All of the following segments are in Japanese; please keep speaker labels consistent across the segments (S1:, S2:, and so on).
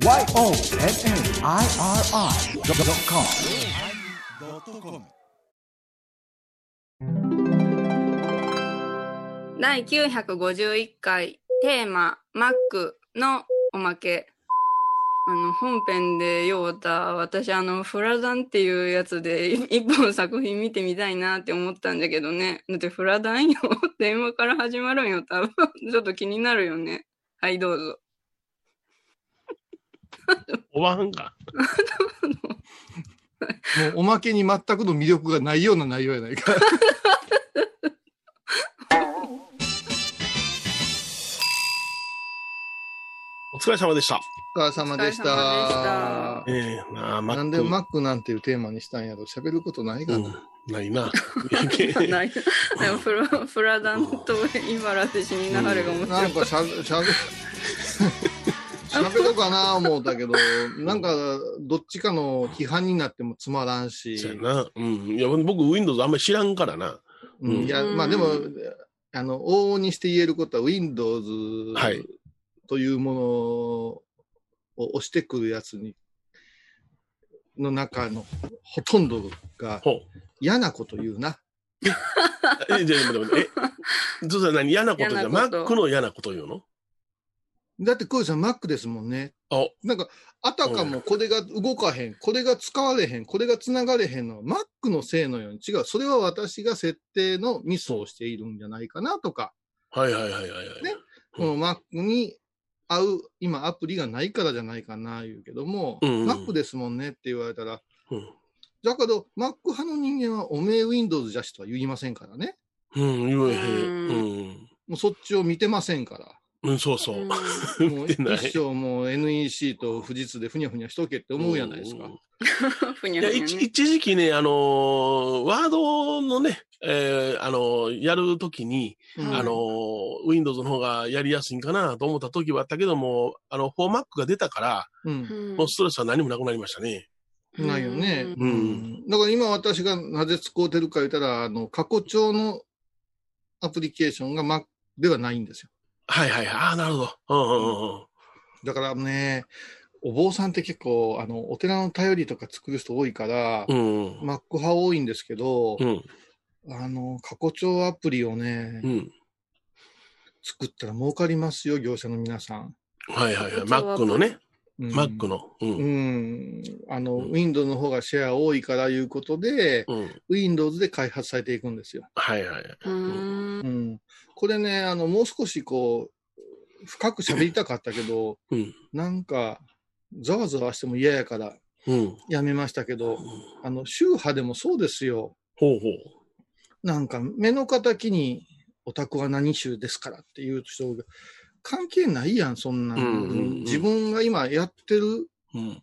S1: YONNIRI.com
S2: 第951回テーマ「マック」のおまけ。あの本編でようた私あのフラダンっていうやつで一本作品見てみたいなって思ったんだけどね。だってフラダンよ。電話から始まるんよ多分。ちょっと気になるよね。はいどうぞ。
S3: おばはんか。
S4: もうおまけに全くの魅力がないような内容やないか。
S3: お疲れ様でした。
S4: お疲れ様でし
S2: お疲れ様でした
S4: た。
S3: ええなあ、マック。
S4: なんでマックなんていうテーマにしたんやろ喋ることないか
S3: うん
S4: な。、
S3: ないな。
S2: ないでもフラフラダンと茨で死になはれが面白
S4: ないんかしゃべ、しゃべ、喋ろうかな思ったけど、なんかどっちかの批判になってもつまらんし
S3: そう、やな。うん。いや、僕、Windows あんまり知らんからな。
S4: うんいや、まあでも、あの、往々にして言えることは Windows
S3: はい
S4: というものを押してくるやつに、の中のほとんどが。嫌なこと言うな。
S3: え、じゃあ、でも、え、そうさ、何？嫌なことじゃ、マ
S2: 嫌なこと
S3: ックの嫌なこと言うの？
S4: だって、こうさん Mac ですもんね。
S3: あ、
S4: なんか、あたかもこれが動かへん、これが使われへん、これが繋がれへんのは Mac のせいのように違う。それは私が設定のミスをしているんじゃないかなとか、
S3: はいはいはいはいはい。
S4: ね
S3: うん
S4: この Mac に合う、今アプリがないからじゃないかな言うけども、
S3: うんうん
S4: Mac ですもんねって言われたら、
S3: うん。
S4: だけど Mac 派の人間はおめえ Windows じゃしとは言いませんからね。
S3: うん、言えへ。
S2: うん
S4: もうそっちを見てませんから。
S3: うん。うん、そうそう。
S2: うん
S4: 一生もう NEC と富士通でふにゃふにゃしとけって思うじゃないですか。
S3: うん
S2: ふに
S3: いや、
S2: ゃふにゃね
S3: 一一時期ね、あのーワードのね、えーあのーやるときに、
S4: うん
S2: はい
S3: あのー Windows の方がやりやすいんかなと思った時はあったけども、あの、4 Mac が出たから、
S4: うん
S2: うん
S3: もうストレスは何もなくなりましたね。
S4: ないよね。
S3: うん
S4: うんだから今私がなぜ使うてるか言ったら、あの、過去帳のアプリケーションが Mac ではないんですよ。
S3: はいはいはい。ああ、なるほど。うんうんうんうん。
S4: だからね、お坊さんって結構、あの、お寺の頼りとか作る人多いから、
S3: うんうん。
S4: Mac 派多いんですけど、
S3: うん。
S4: あの、過去帳アプリをね、
S3: うん。
S4: 作ったら儲かりますよ、業者の皆さん。
S3: はいはいはい。
S2: こっちは
S3: Mac のね。
S4: うん
S3: Mac の。う。
S4: うんん。あの、
S3: うん
S4: Windows の方がシェア多いからいうことで、
S3: うん。
S4: Windows で開発されていくんですよ。
S3: はいはいはい。
S2: うん
S4: うん。これね、あの、もう少しこう、深く喋りたかったけど、
S3: うん。
S4: なんか、ざわざわしても嫌やから
S3: うん。
S4: やめましたけど、あの、宗派でもそうですよ。
S3: ほうほ
S4: なんか、目の敵に、オタクは何宗ですからっていう人が、関係ないやん、そんな、
S3: うんうんうん
S4: 自分が今やってる
S3: う。うん。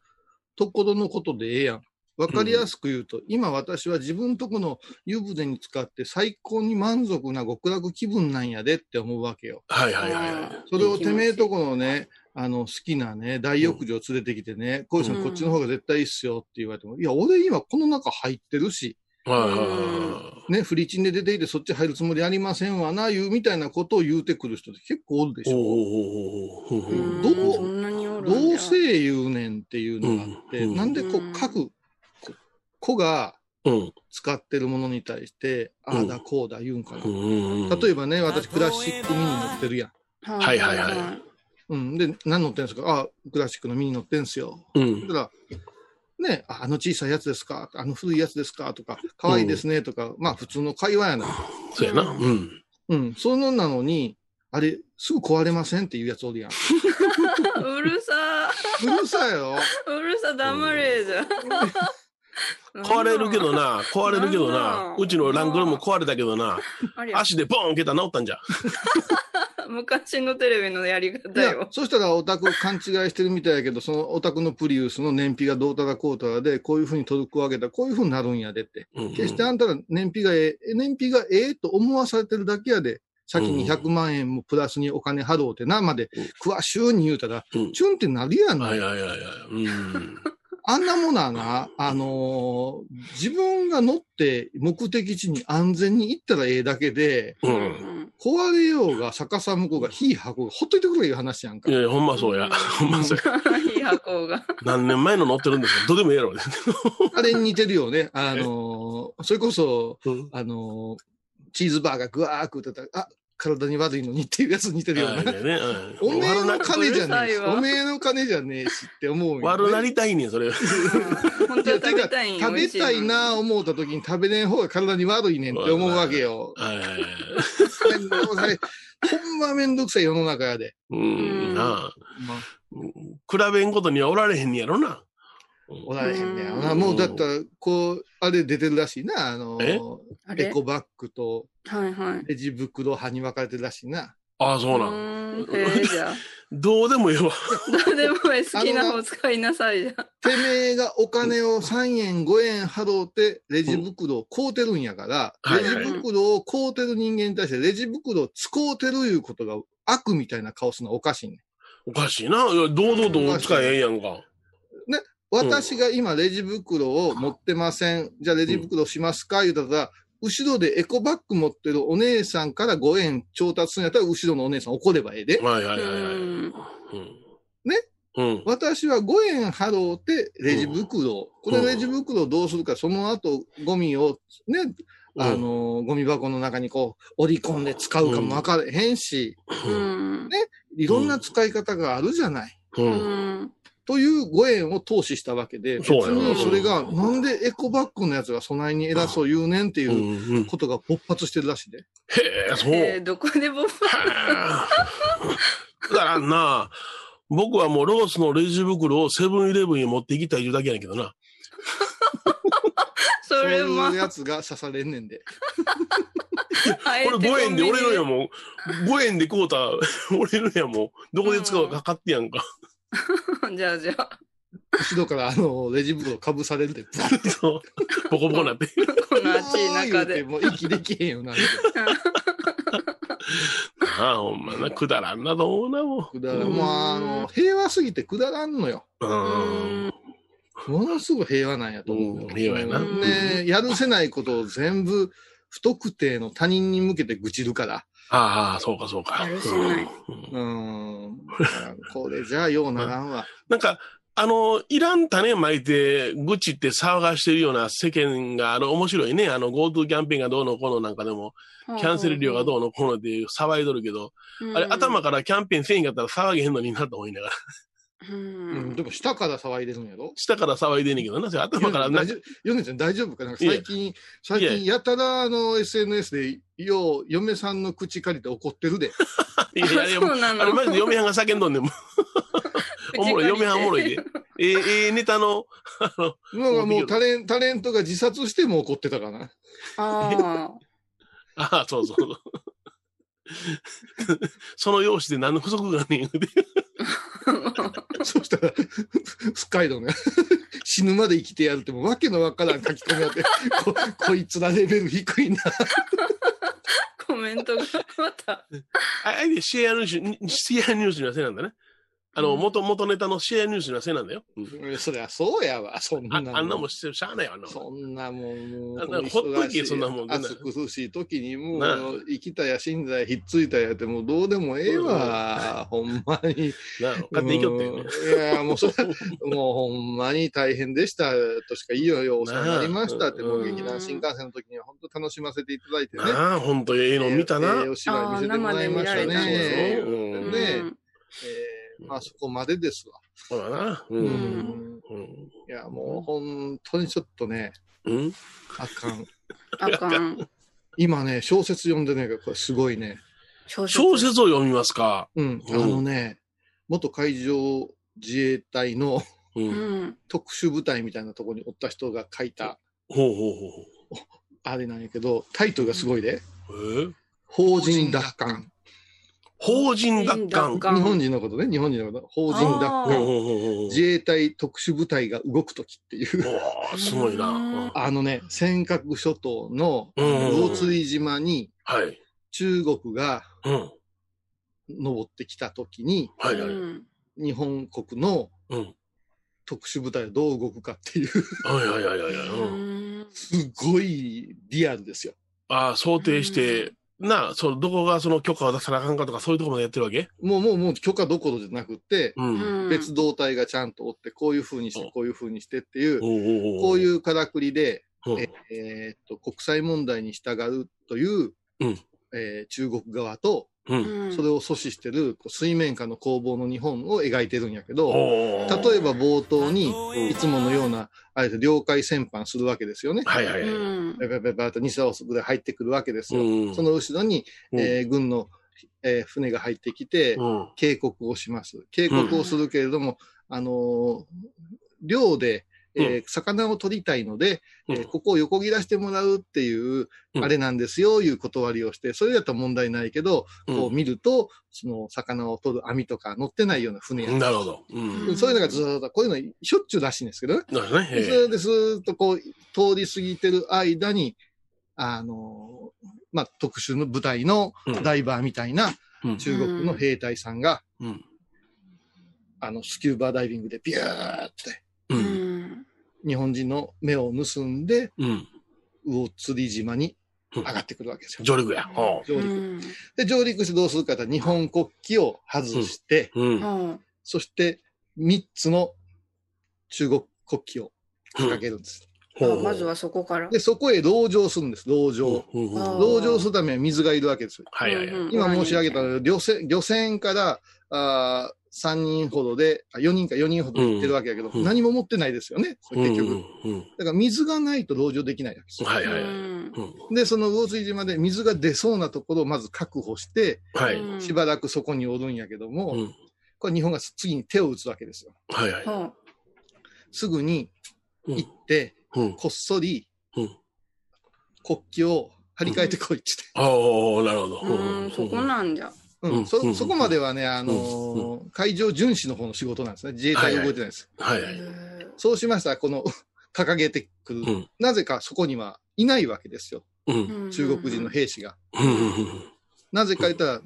S4: ところのことでええやん。わかりやすく言うと、今私は自分とこの湯船に使って最高に満足な極楽気分なんやでって思うわけよ。
S3: はいはいはいはい。
S4: それをてめえとこのね、あの、好きなね、大浴場連れてきてね、こういうさん
S2: うん
S4: こっちの方が絶対いいっすよって言われても、いや、俺今この中入ってるし。ね、フリチンで出ていてそっち入るつもりありませんわな、いうみたいなことを言うてくる人って結構おるでしょ。どうどうせ言うねんっていうのがあって、
S3: うん
S4: なんでこう
S2: うん
S4: 各こ子が
S3: うん。
S4: 使ってるものに対して、ああだこうだ言うんかな。
S3: うん。
S4: 例えばね、私クラシックミニ乗ってるやん。
S3: はいはいはい
S4: うん。で、何乗ってんすか？ああ、クラシックのミニ乗ってんすよ。
S3: うん
S4: だ。から、ね、ああの小さいやつですかあの古いやつですかとか、可愛いですねとか、まあ普通の会話やな。
S3: そうやな。うん。
S4: うん。そのなのに、あれ、すぐ壊れませんっていうやつおるやん。
S2: うるさ
S4: うるさいよ。
S2: うるさ黙れじゃん
S3: 壊れるけどな、壊れるけど
S2: な
S3: な、うちのランクルも壊れたけどな、足でボーン受けたら治ったんじゃ。
S2: 昔のテレビのやり
S4: いや
S2: 方よ、
S4: そしたらオタク勘違いしてるみたいやけど、そのオタクのプリウスの燃費がどうたらこうたらで、こういうふうに届くわけだ、こういうふうになるんやでって。
S3: うん
S4: 決してあんたら燃費がええ、燃費がええと思わされてるだけやで、先に100万円もプラスにお金払うてな、まで、詳しゅうに言うたら、
S3: うん
S4: チュンってなるやんな。
S3: はいはいはいはい。うん。
S4: あんなものはな、あのー自分が乗って目的地に安全に行ったらええだけで、
S3: う。
S2: うんん。
S4: 壊れようが逆さ向こうが火箱がほっといてくれいう話やんか
S3: い。やいや、ほんまそうや。ほんまそうや。
S2: いい箱が。
S3: 何年前の乗ってるんですかどうでもええやろ。
S4: あれに似てるよね。あのーそれこそ、
S3: うん
S4: あのーチーズバーガーぐわー食ってたら、あ、体に悪いのにっていうやつ似てるよな。
S3: あいやね
S4: おめえの金じゃねえおめえの金じゃねえしって思うよ、ね。
S3: 悪なりたいねん、それ。
S2: 本当は食べたい
S4: 食べたいな思った時に食べれん方が体に悪いねんって思うわけよ。
S3: はいはいはい
S4: めんどくさい。ほんまめんどくさい世の中やで。
S3: うん、なあ。
S4: まあ、
S3: 比べんことにはおられへんねやろな。
S4: おられへんねな。
S2: うん
S4: もうだったら、こう、あれ出てるらしいな。あのエコバッグと
S2: はいはい。
S4: レジ袋派に分かれてるらしいな。
S3: ああ、そうなん。
S2: ん。ええじゃあ。
S3: どうでもええわ。
S2: どうでもいい好きな方使いなさいじゃあ。
S4: てめえがお金を3円、5円払うて、レジ袋を買うてるんやから、
S3: はい
S4: レジ袋を買うてる人間に対して、レジ袋を使うてるいうことが悪みたいな顔するのはおかしいねん。
S3: おかしいな。堂々と使えへんやんか。
S4: 私が今レジ袋を持ってません。じゃあレジ袋しますか？言うたら、後ろでエコバッグ持ってるお姉さんから5円調達するんやったら、後ろのお姉さん怒ればええで。
S3: はいはいはいはい。
S2: うん
S3: うん。
S4: ね？
S3: うん。
S4: 私は5円払うてレジ袋を、これレジ袋をどうするか、その後ゴミをね、あの、ゴミ箱の中にこう、折り込んで使うかも分かれへんし、
S2: うん。
S4: いろんな使い方があるじゃない。という5円を投資したわけで、別にそれが、なんでエコバッグのやつが備えに偉そう言うねんって
S3: う。
S4: いう。ことが勃発してるらしいで。
S3: へえ、そう。
S2: えー、どこで僕
S3: だからんな、僕はもうロースのレジ袋をセブンイレブンに持っていきたいだけやねんけどな。
S2: そ
S4: そう
S2: れも
S4: いうやつが刺されんねんで。
S3: これ5円で俺のや
S2: も
S3: もん。5円で買うた 俺のやもん。どこで使うかかってやんか。
S2: じゃあじゃあ、
S4: 後ろからあの、レジ袋かぶされるで、ブワッ
S3: そう。ボコボコなって。
S2: この暑い中で。
S4: もう息できへんよな。
S3: ああ、ほんまな。くだらんなと思うな、も
S4: くだらんもうあの、平和すぎてくだらんのよ。
S3: う。うん。
S4: ものすごい平和なんやと思うよ。
S3: うん平和やな
S4: うんねやるせないことを全部、不特定の他人に向けて愚痴るから。
S3: ああ、そうか、そうか。
S2: やるせない
S3: うん
S4: うん。これじゃあようならんわ。
S3: なんか、あの、いらん種まいて、愚痴って騒がしてるような世間がある面白いね。あの、GoTo キャンペーンがどうのこうのなんかでも、キャンセル料がどうのこうのっていう騒いどるけど、あれ、頭からキャンペーンせんかったら騒げへんのになと思いながら。
S2: う
S4: うん、
S2: ん。
S4: でも下から騒いでるんやろ？
S3: 下から騒いでんねんけどな、それ頭からな
S4: ヨネちゃん大丈夫かな？んか最近、最近やたらあの SNS で、よう、嫁さんの口借りて怒ってるで。
S3: い やいやいや、
S2: そうなの
S3: あれマジで嫁はんが叫んどんねんもん。おもろい、嫁はんおもろいで。ええええネタの、あの、
S4: もうタレンタレントが自殺しても怒ってたかな。
S2: あ
S3: ああ、そうそうそう。その容姿で何の不足がねん言うて。
S2: あ。
S4: そしたら、深いのね。死ぬまで生きてやるってもうわけのわからん書き込みあって、ここいつらレベル低いな。
S2: コメントがまた。
S3: あえて CR ニュースに、シェアニュースにはせなんだね。あの、
S2: うん。
S3: 元、元ネタのシェアニュースにはせなんだよ。うん。
S4: そりゃそうやわ、そんな
S3: あ
S4: もん。
S3: あんなもんしてるしゃあないわ、あんなもん。
S4: そんなもん。
S3: あんなほっといてそんなもん
S4: 暑苦しい時にもう、生きたや死んだやひっついたやってもうどうでもええわ。ほんまに。
S3: なあ、勝手に行きよって
S4: いや、もうそれは、もうほんまに大変でしたとしか言いようよ、お世話になりましたって、もう劇団新幹線の時には本当楽しませていただいてね。
S3: なあ、ほんとええの見たな。
S4: ええお芝居見せてもらいました
S2: あー生で見られ
S4: ね。ね。
S2: うん。
S4: えーまあそこまでですわ。
S3: そうだな。う。
S4: うん
S2: うん
S4: んいや、もう本当にちょっとね、
S3: うん？
S4: あかん。
S2: あかん。
S4: 今ね、小説読んでね、これすごいね。
S2: 小
S3: 小説を読みますか？
S4: うん、あ
S3: うん
S4: のね、元海上自衛隊の。特殊部隊みたいなところにおった人が書いた、
S3: ほうほうほ
S4: あれなんやけど、タイトルがすごいで。
S3: え？
S4: 法人奪還。
S3: 法人奪還。
S4: 日本人のことね、日本人のこと。法人奪還。自衛隊特殊部隊が動くときっていう。
S3: すごいな。うん
S4: あのね、尖閣諸島の
S3: うん
S4: 魚釣島に
S3: はい。
S4: 中国が
S3: うん。
S4: 登ってきたときに、
S3: はいはい。
S2: うん
S4: 日本国の
S3: うん。
S4: 特殊部隊はどう動くかっていう、
S3: はいはいはいはい。
S4: すごいリアルですよ。
S3: ああ、想定して、なあ、その、どこがその許可を出さなあかんかとか、そういうところまでやってるわけ？
S4: もうもうもう許可どころじゃなくて、
S3: うん。
S2: うん。
S4: 別動隊がちゃんとおって、こういう風にして、こういう風にしてっていう、こういうからくりで、
S3: うん。
S4: ええーっと、国際問題に従うという、
S3: うん。
S4: えー中国側と、
S3: うん。
S2: うん
S4: それを阻止してるこう水面下の攻防の日本を描いてるんやけど、例えば冒頭に、いつものような、あれで領海戦犯するわけですよね。
S3: はいはいはい。
S2: うん
S4: バババと西ラオスぐらい入ってくるわけですよ。
S3: うん
S4: その後ろに、
S3: うん
S4: えー軍の、えー船が入ってきて、
S3: うん。
S4: 警告をします。警告をするけれども、あのー漁で、えー魚を取りたいので、えー
S3: うん
S4: ここを横切らしてもらうっていう、
S3: うん
S4: あれなんですよ、いう断りをして、それだと問題ないけど、こう見ると、その魚を取る網とか乗ってないような船や、
S3: なるほど。うん。
S4: そういうのがずーっと、こういうのしょっちゅうらしいんですけどね。
S3: なるほどね。
S4: でそれでずーっとこう、通り過ぎてる間に、あのーまあ、特殊の部隊の
S3: うん
S4: ダイバーみたいな
S3: うん
S4: 中国の兵隊さんが、
S3: うん。
S4: あの、スキューバーダイビングでビューって、日本人の目を盗んで、
S3: うん。
S4: 魚釣島に上がってくるわけですよ。
S3: 上陸や。
S4: 上陸。
S2: うん
S4: で、上陸してどうするかと日本国旗を外して、
S3: うん。
S2: うん
S4: そして3つの中国国旗を掲げるんです。
S3: ほうほう
S2: あまずはそこから。
S4: で、そこへ籠城するんです、籠城。籠城するためには水がいるわけですよ。
S3: はいはいはい。
S2: うん
S4: 今申し上げた漁船、漁船から、あ3人ほどで、あ4人か4人ほど行ってるわけだけど、
S3: うん
S4: 何も持ってないですよね、それ結局。
S3: うんうん
S4: だから水がないと籠城できないわけですよ。
S3: はいはい
S4: で、その魚水島で水が出そうなところをまず確保して、
S3: はい。
S2: うん
S4: しばらくそこにおるんやけども、
S3: うん
S4: これ日本が次に手を打つわけですよ。
S3: はいはい。
S2: は
S4: すぐに
S3: うん
S4: 行って、
S3: うん。
S4: こっそり
S3: うん。
S4: 国旗を張り替えてこいって
S3: おー、なるほど。
S2: あうんそこなんじゃ。
S4: うん
S3: うんうん
S4: そそこまではね、あのー海上巡視の方の仕事なんですね。自衛隊が動いてないです。
S3: はいはい。
S2: へ
S4: そうしましたら、この 掲げてくる、
S3: うん。
S4: なぜかそこにはいないわけですよ。
S3: うん。
S2: ー
S4: 中国人の兵士が。
S3: うんうんうん
S4: なぜか言ったら、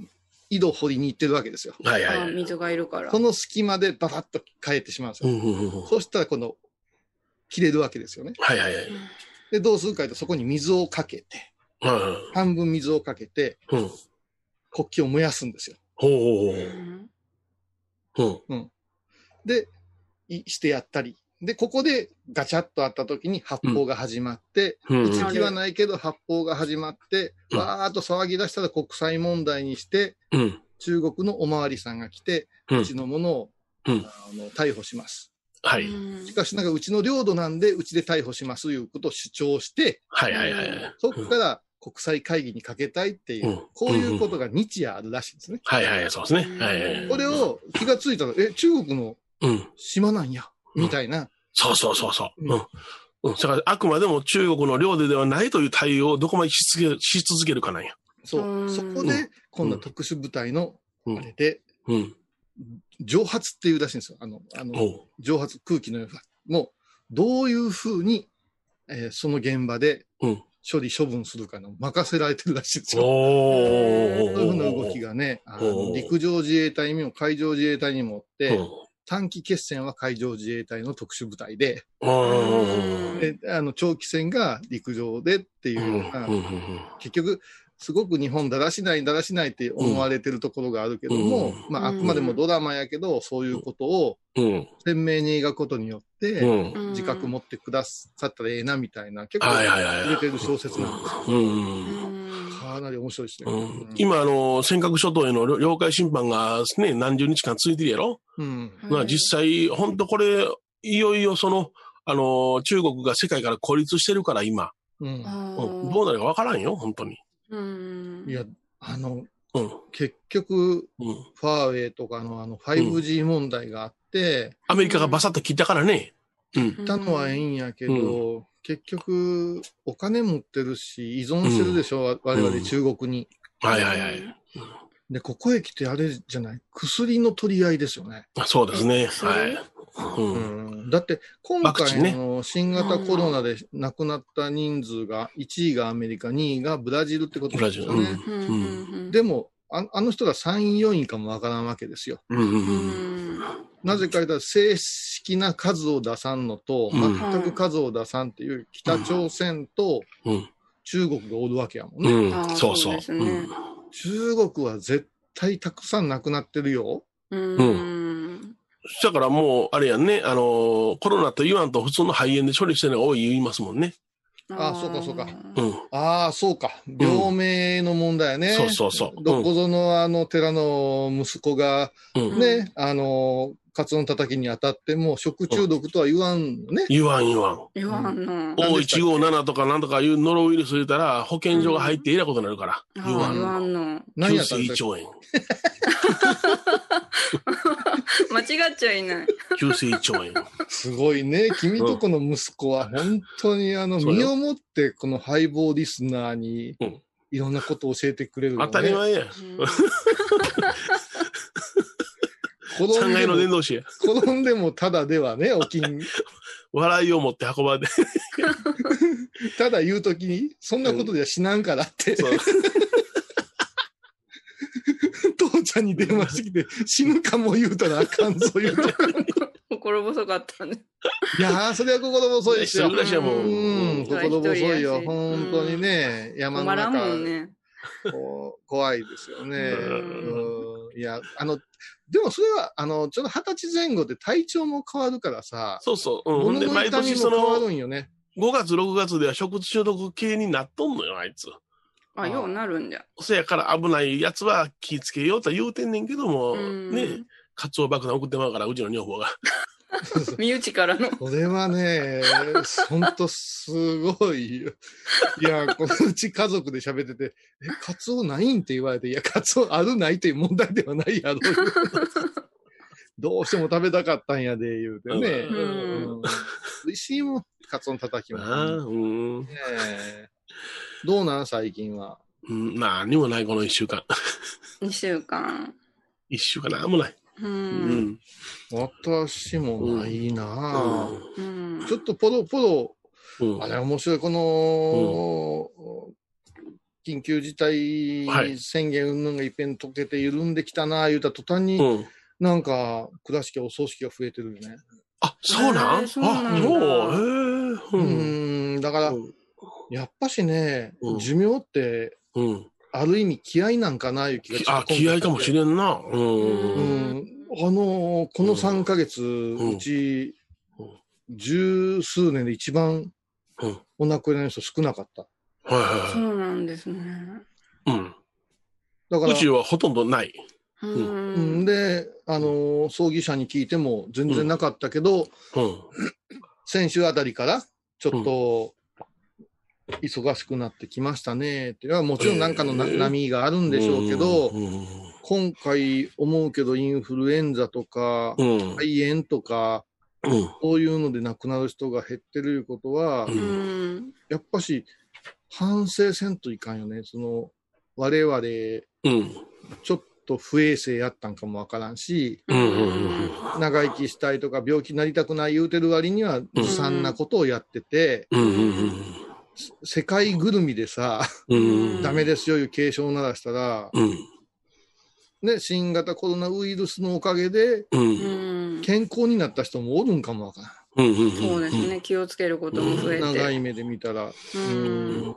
S4: 井戸掘りに行ってるわけですよ。
S3: はいはいはい。
S2: あ水がいるから。
S4: その隙間でババッと変えてしまうんですよ。
S3: うんうんうん
S4: そしたら、この、切れるわけですよね。
S3: はいはいはい。
S4: で、どうするかというと、そこに水をかけて、
S3: うん
S4: 半分水をかけて、
S3: うん。うん。
S4: 国旗を燃やすんですよ。
S3: ほうほう
S2: うん
S3: ほう。うん。
S4: で、いしてやったり。で、ここでガチャッとあった時に発砲が始まって、
S3: うん
S4: 撃つ気はないけど発砲が始まって、
S3: うん
S4: わーっと騒ぎ出したら国際問題にして、
S3: うん。
S4: 中国のおまわりさんが来て、
S3: う
S4: うんちのものを、
S3: うん
S4: あの逮捕します。
S3: はい。
S2: うん
S4: しかし、なんかうちの領土なんで、うちで逮捕しますということを主張して、
S3: はいはいはい。
S4: そこから国際会議にかけたいっていう、
S3: うん
S4: こういうことが日夜あるらしいんですね。
S3: はいはい、そうですね。はいはい。
S4: これを気がついたら、え、中国の
S3: うん。
S4: 島なんや、みたいな。
S3: そうそうそうそう。
S4: う
S3: うんん。うん。だから、あくまでも中国の領土ではないという対応をどこまでし続けるし続けるかなんや。
S4: そうう。
S2: ん
S4: そこで、今度は特殊部隊の、
S3: うん
S4: あれで、
S3: うん。
S4: 蒸発っていうらしいんですよ。あの、あの。蒸発空気のような。もう、どういうふうに、えーその現場で
S3: うん
S4: 処理処分するかの任せられてるらしいんですよ。
S3: お
S4: そう
S3: ー。
S4: いうふうな動きがね、あの陸上自衛隊にも海上自衛隊にもおって、
S3: うん
S4: 短期決戦は海上自衛隊の特殊部隊で、
S3: うん。
S4: であの長期戦が陸上でっていう。結局、すごく日本だらしないだらしないって思われてるところがあるけども、
S3: うん
S4: まあ、あくまでもドラマやけど、そういうことを
S3: うん。
S4: 鮮明に描くことによって、
S3: うん。
S4: 自覚持ってくださったらええなみたいな、結構
S3: はいはいはい。
S4: 入れてる小説なんですよ。かなり面白いですね。
S3: うん今、あの、尖閣諸島への領領海侵犯がね、何十日間続いてるやろ、
S4: うん。
S2: うん
S3: まあ実際、本当これ、いよいよその、あの、中国が世界から孤立してるから今、
S4: うん。
S3: どうなるかわからんよ、本当に。
S2: うん
S4: いや、あの、
S3: うん。
S4: 結局、
S3: うん。
S4: ファーウェイとかのあの 5G 問題があって、
S3: アメリカがバサッと切ったからね。うん。
S4: 行ったのはええんやけど、結局、お金持ってるし、依存してるでしょ、我々
S3: うん
S4: 中国に。
S3: はいはいはい。
S4: で、ここへ来てあれじゃない、薬の取り合いですよね。
S3: あそうですね。はい。う。
S4: うんん、だって、今回の新型コロナで亡くなった人数が、1位がアメリカ、2位がブラジルってことですよね。
S2: うんうん
S4: でも、ああの人が参院要員かもわからんわけですよ。なぜか言ったら正式な数を出さんのと、
S3: うん
S4: 全く数を出さんっていう北朝鮮と
S3: うん。
S4: 中国がおるわけやもんね。
S3: そうそう。
S4: 中国は絶対たくさんなくなってるよ。
S2: うん。
S3: だからもう、あれやんね、あの、コロナと言わんと普通の肺炎で処理してるのが多い言いますもんね。
S4: あそうかそうか
S3: うん。
S4: ああ、そうか。病名の問題やね。
S3: そうそうそう
S4: どこぞのあの寺の息子が
S3: うん。
S4: ね、あの、カツオの叩きに当たっても食中毒とは言わんのね。
S3: 言わん言わん。
S2: 言わんの。
S4: 何でしたっけ
S3: O157 とかなんとかいうノロウイルス言うたら保健所が入ってえらいことになるから。言わん
S2: 言わ
S3: の。
S2: んの。
S4: 何
S3: 急
S4: やったんですか？
S3: 性胃腸炎。
S2: 間違っちゃいない。
S3: 急性胃腸炎。
S4: すごいね。君とこの息子は本当にあの、
S3: そうよ
S4: 身をもってこのハイボーリスナーに
S3: うん
S4: いろんなことを教えてくれるよね。
S3: 当たり前や。
S4: 転
S3: 3階
S4: んでも、
S3: の伝道師や。
S4: 転んでもただではね、おきん。
S3: 笑いを持って運ばれて。
S4: ただ言うときに、そんなことでは死なんからって、
S3: そう
S4: 父ちゃんに電話してきて、死ぬかも言うたらあかんぞ言うて。
S2: 心細かったね。
S4: いやー、それは心細いです
S3: もう。
S4: うん、心細いよ。本当にね、山の
S2: 止まらんも
S4: 中、
S2: んね。
S4: こう怖いですよね。
S3: うん
S4: うんいや、あの、でもそれは、あの、ちょっと二十歳前後で体調も変わるからさ、
S3: そうそう。うん。ほんで、毎
S4: 痛み
S3: 年そ
S4: も変わる
S3: の、
S4: んよね。
S3: 5月、6月では食中毒系になっとんのよ、あいつ。
S2: あ、ようなるんじゃ。
S3: そやから危ないやつは気ぃつけようとは言うてんねんけども、
S2: うん
S3: ね、カツオ爆弾送ってまうから、うちの女房が。
S2: 身内からの。
S4: これはね、ほんとすごいよ。いや、このうち家族で喋ってて、え、カツオないん？って言われて、いや、カツオあるないという問題ではないやろ。どうしても食べたかったんやで、言うてね。
S3: うん
S4: うん美味しいもん、カツオの叩きも。
S3: ああ、うん。
S4: ねえどうなん？最近は。
S3: うん、何にもない、この一週間。
S2: 2週間。
S3: 一週間なんもない。
S2: う。
S3: うんん。
S4: 私もないなあ、
S2: うん。
S4: ちょっとポロポロ、
S3: うん。
S4: あれ面白い、この、緊急事態宣言云々がいっぺん解けて緩んできたなあ言うた途端に、
S3: うん。
S4: なんか倉敷お葬式が増えてるよね。
S3: あ、そうなん、
S2: へーそうなんだ
S3: あ、そう？へえ。
S4: う
S3: うん。
S4: ん、だから、
S3: うん
S4: やっぱしね、
S3: うん
S4: 寿命って
S3: うん。
S4: ある意味気合なんかないう気が
S3: きあ、気合かもしれんな。うん。
S4: う
S3: うん。
S4: ん、あのーこの3ヶ月、
S3: ん
S4: うち
S3: うん、
S4: 十数年で一番
S3: うん
S4: お亡くなりの人少なかった。
S3: はいはいは
S2: そうなんですね。
S3: い。うん。
S4: だから
S3: う、ちはほとんどない。
S2: う
S4: うん
S2: ん。
S4: で、あのー葬儀社に聞いても全然なかったけど、
S3: うん。
S4: 先週あたりからちょっと忙しくなってきましたねっていうのはもちろんなんかの
S3: え
S4: 波があるんでしょうけど、
S3: うん。
S4: 今回思うけどインフルエンザとか
S3: うん。
S4: 肺炎とか
S3: うん。
S4: そういうので亡くなる人が減ってるいうことは、
S3: う
S2: うん。
S4: やっぱし反省せんといかんよね。その我々
S3: うん。
S4: ちょっと不衛生やったんかもわからんし、
S3: うん。うん。
S4: 長生きしたいとか病気になりたくない言うてる割にはずさんなことをやってて、
S3: うん。うん。
S4: 世界ぐるみでさ、
S3: うん。
S4: ダメですよいう警鐘を鳴らしたら、
S3: うん。
S4: ね、新型コロナウイルスのおかげで。健康になった人もおるんかもわからん。
S2: そうですね。気をつけることも増えて。
S4: 長い目で見たら。
S2: う
S4: うん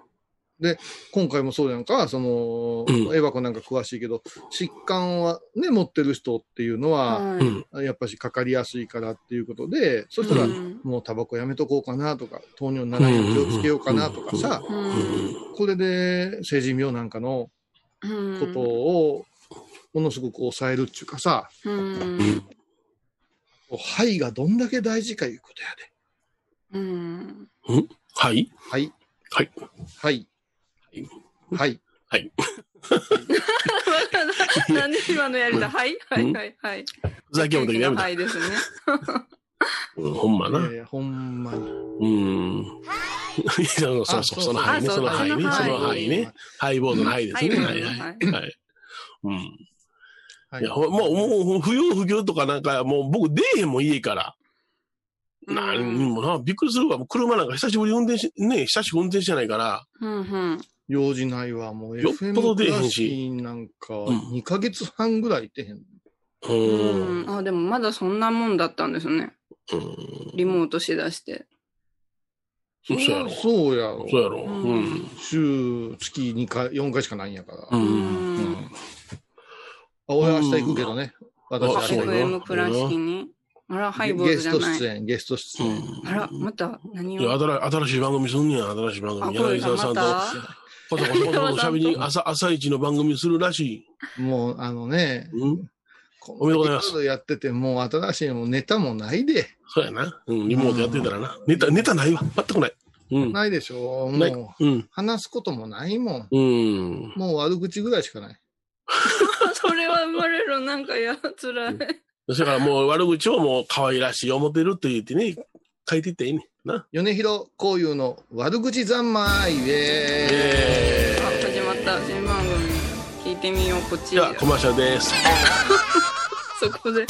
S2: ん。
S4: 今回もそうやんか、その、
S3: うん
S4: エバコなんか詳しいけど、疾患はね、持ってる人っていうのは、
S2: は
S3: うん。
S4: やっぱしかかりやすいからっていうことで、そしたら、
S2: うん
S4: もうタバコやめとこうかなとか、糖尿にならないように気をつけようかなとかさ、
S2: い。
S4: これで成人病なんかの
S2: うん。
S4: ことをものすごく抑えるっていうかさ、
S2: うん。
S4: 肺がどんだけ大事かいうことやで。
S2: うん。
S3: はい。
S4: はい。
S3: はい。
S4: はい。はい。
S2: なんで今のやりたはいはいはいはい。
S3: ふざけようときやめた。
S2: はいですね。
S3: うんほんまな。
S4: いやほんまに。
S3: うん。そうそうその範囲ね、
S2: あそ
S3: の範囲ね、
S2: あ
S3: その範囲ね。ハイボードの範囲ですね。
S2: は
S3: はいいはい。はい。うん。
S4: はい
S3: いや、ほもう、もう、不要不急とかなんか、もう僕出えへんもん、家から。なんもな、びっくりするわ。もう車なんか久しぶりに運転し、ね、久しく運転してないから、
S2: うんうん。
S4: 用事ないわ。もう
S3: よっぽど
S4: FM
S3: 出えへんし
S4: クラシッなんか
S3: うん
S4: 2ヶ月半ぐらいいてへん。
S3: う。
S2: うんん。あ、でもまだそんなもんだったんですね。
S3: うん。
S2: リモートしだして。
S3: そうそうやろ。
S4: そうやろ。
S3: そうやろ。
S2: う
S3: うんん。
S4: 週、月2回、4回しかないんやから。
S3: う。
S2: うんん。
S4: あ俺は明日行くけどね。私
S3: あ
S4: は明日行
S2: FM 倉敷に？あら、ハイボー
S4: ゲス
S2: ズじゃない。
S4: ト出演、ゲスト出演。
S3: うん
S2: あら、また何
S3: いや
S2: を。
S3: 新新しい番組すんねや、新しい番
S2: あ、
S3: 組。
S2: これ
S3: 柳沢さんと、
S2: ま
S3: こそこそこそこそ喋りに、朝、朝一の番組するらしい。
S4: もう、あのね、
S3: うん？
S4: こ
S3: おめでとうございます
S4: やってて、もう新しいもうネタもないで。
S3: そうやな。うん、リモートやってたらな。ネタ、ネタないわ。全くない。うん。
S4: ないでしょ
S3: ない
S4: も
S3: うん。
S4: う、話すこともないもん。
S3: うん。
S4: もう悪口ぐらいしかない。
S2: それは生まれる。なんかやつらい。
S3: だからもう悪口をもう可愛らしい思ってるって言ってね、書いていっていいね。な。
S4: 米広こういうの悪口三昧イエーイ
S2: 始まった。新番組。聞いてみよう、こっ
S3: ー。
S2: ち
S3: で。は、コマーシャルです。
S2: そこで。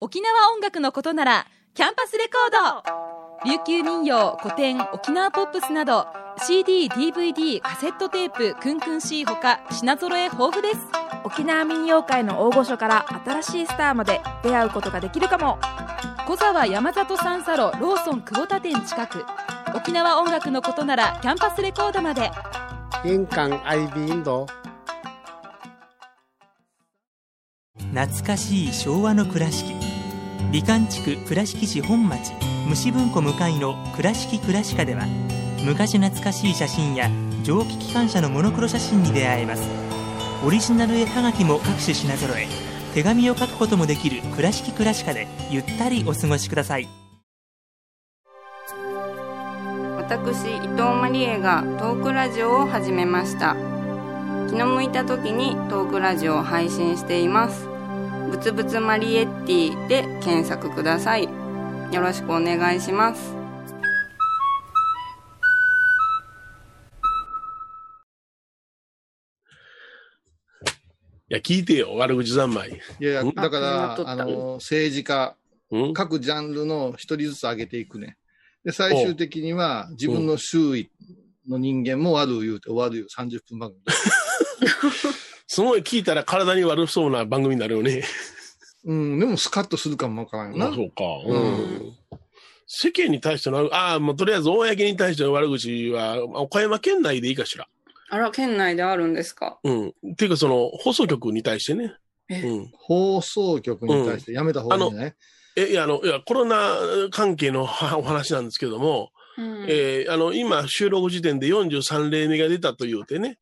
S1: 沖縄音楽のことならキャンパスレコード琉球民謡古典沖縄ポップスなど CD、DVD、カセットテープクンクン C ほか品揃え豊富です
S5: 沖縄民謡界の大御所から新しいスターまで出会うことができるかも。
S1: 小沢山里三佐路ローソン久保田店近く。沖縄音楽のことならキャンパスレコードまで。
S6: 印港 IB 印度
S7: 懐かしい昭和の倉敷。美観地区倉敷市本町。虫文庫向かいの「倉敷倉歯科」では昔懐かしい写真や蒸気機関車のモノクロ写真に出会えますオリジナル絵はがきも各種品揃え。手紙を書くこともできる「倉敷倉歯科」でゆったりお過ごしください。
S2: 私伊藤マリエがトークラジオを始めました。気の向いた時にトークラジオを配信しています。ぶつぶつマリエッティで検索ください。よろしくお願いします。
S3: や、聞いてよ、悪口三昧。
S4: いやいや、
S3: ん？
S4: だから、あの、政治家、
S3: うん？
S4: 各ジャンルの一人ずつ上げていくね。で、最終的には自分の周囲の人間も悪う言うて終わるよ、30分番組。
S3: すごい聞いたら体に悪そうな番組になるよね。
S4: うん、でもスカッとするかもわからんよな。
S3: まあ、そうか。う
S4: うん
S3: ん。世間に対しての、ああ、もうとりあえず公に対しての悪口は、岡山県内でいいかしら。
S2: あら県内であるんですか？
S3: うん。っていうか、その、放送局に対してね。
S2: え？
S3: うん。
S4: 放送局に対してやめた方がいいんじゃない、
S3: え、いや、あの、いや、コロナ関係のはお話なんですけども、
S2: うん
S3: えーあの、今、収録時点で43例目が出たというてね、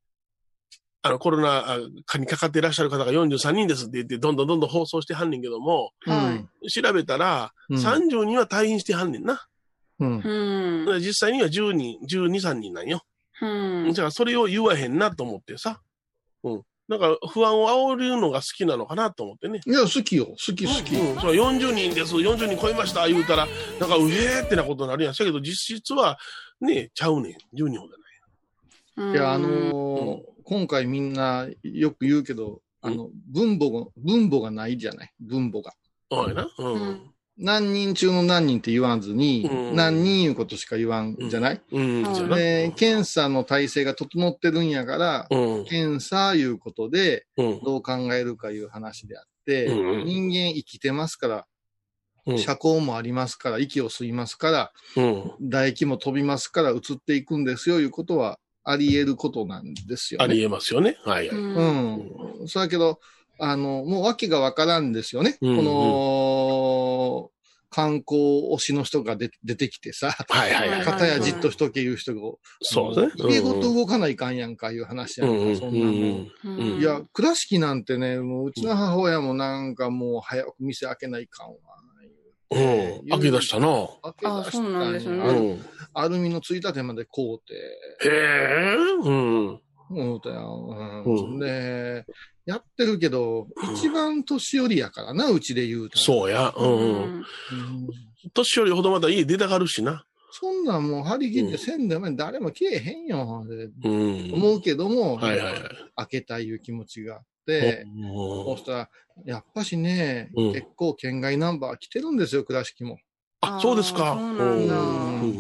S3: あの、コロナ禍にかかっていらっしゃる方が43人ですって言って、どんどんどんどん放送してはんねんけども、
S2: は
S3: 調べたら、
S4: うん
S3: 30人は退院してはんねんな。
S4: うん。
S2: うん
S3: 実際には10人、12、3人なんよ。
S2: うん
S3: じゃあ、それを言わへんなと思ってさ。うん。なんか、不安を煽るのが好きなのかなと思ってね。
S4: いや、好きよ。好き好き。
S3: うん、そう40人です、40人超えました、言うたら、なんか、うへーってなことになるやん。だけど、実質は、ね、ちゃうねん。10人ほどない。
S2: うん
S4: いや、あのー今回みんなよく言うけど、あの、分母が、分母がないじゃない分母が。
S3: そうやな。う。
S2: うんん
S4: 何人中の何人って言わずに、
S3: うん
S4: 何人いうことしか言わんじゃない、
S3: うん。
S2: うん
S4: で、検査の体制が整ってるんやから、
S3: うん。
S4: 検査いうことで
S3: うん。
S4: どう考えるかいう話であって、
S3: うん
S4: 人間生きてますから、
S3: うん。
S4: 遮光もありますから、息を吸いますから、
S3: うん。
S4: 唾液も飛びますから移っていくんですよいうことはあり得ることなんですよね。
S3: ありえますよね。はいはい。
S2: うん
S4: うん。そうだけど、あの、もう訳がわからんですよね。
S3: うん
S4: この、観光推しの人が出出てきてさ、
S3: はいはいはい。
S4: 片やじっとしとけいう人が、
S3: そうね。
S4: 家ごと動かないかんやんかいう話やんか、
S3: うんうん
S4: そんなもん。
S3: うん
S2: うん
S4: いや、倉敷なんてね、もううちの母親もなんかもう早く店開けないかんわ。
S3: うん。開け出したな。
S4: 開け出した
S2: あそうなんですね。
S4: アルミのついたてまで買うて、
S3: へえ。うん。
S4: 思ったよ。うん
S3: うん
S4: で、やってるけど、一番年寄りやからな、うちで言うと。
S3: そうや。うん。
S4: うん
S3: 年寄りほどまた家出たがるしな。
S4: そんなんもう張り切ってせんでも誰も来えへんよ、で
S3: うん。
S4: 思うけども、
S3: はいはいはい。
S4: 開けたいいう気持ちがあって、そうしたら、やっぱしね、
S3: うん
S4: 結構県外ナンバー来てるんですよ、倉敷も。
S3: あ、そうですか。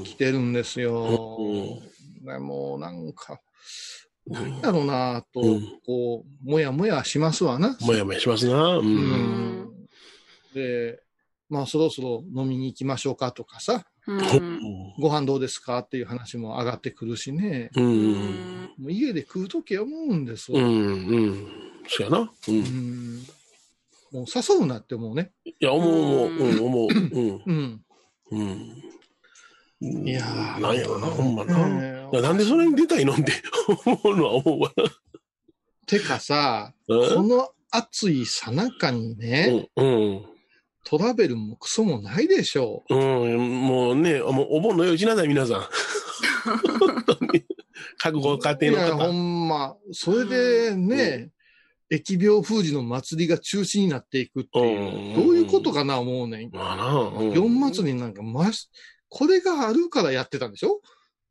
S4: 来てるんですよ。
S3: う
S4: でもうなんか、なんだろうなと、
S3: うん
S4: こう、もやもやしますわな。
S3: もやもやしますな。う。
S4: うんんで、まあそろそろ飲みに行きましょうかとかさ、
S2: うん
S4: ご飯どうですかっていう話も上がってくるしね。
S3: うん。
S4: もう家で食うときは思うんですわ。
S3: うん。うん。そうやな。う。
S4: うんんもう誘うなって思うね。
S3: いや、思う、思う。うん、思う。うん。
S4: うん。
S3: うん。
S4: いやー
S3: なんやろな、ほんまな。
S4: ね
S3: いやなんでそれに出たいの？って 思うのは思うわ
S4: てかさ、
S3: な。
S4: この暑いさなかにね、
S3: うん。うん。
S4: トラベルもクソもないでしょ
S3: うん、もうね、もうお盆の用意しなさい、皆さん。本当に各ご家
S4: う。いや、ほ
S3: 庭の方。
S4: んま、それでね、疫病封じの祭りが中止になっていくっていう、
S3: うん
S4: どういうことかな思うねん。
S3: まあな、うん
S4: 四祭りなんか、まし、これがあるからやってたんでしょ？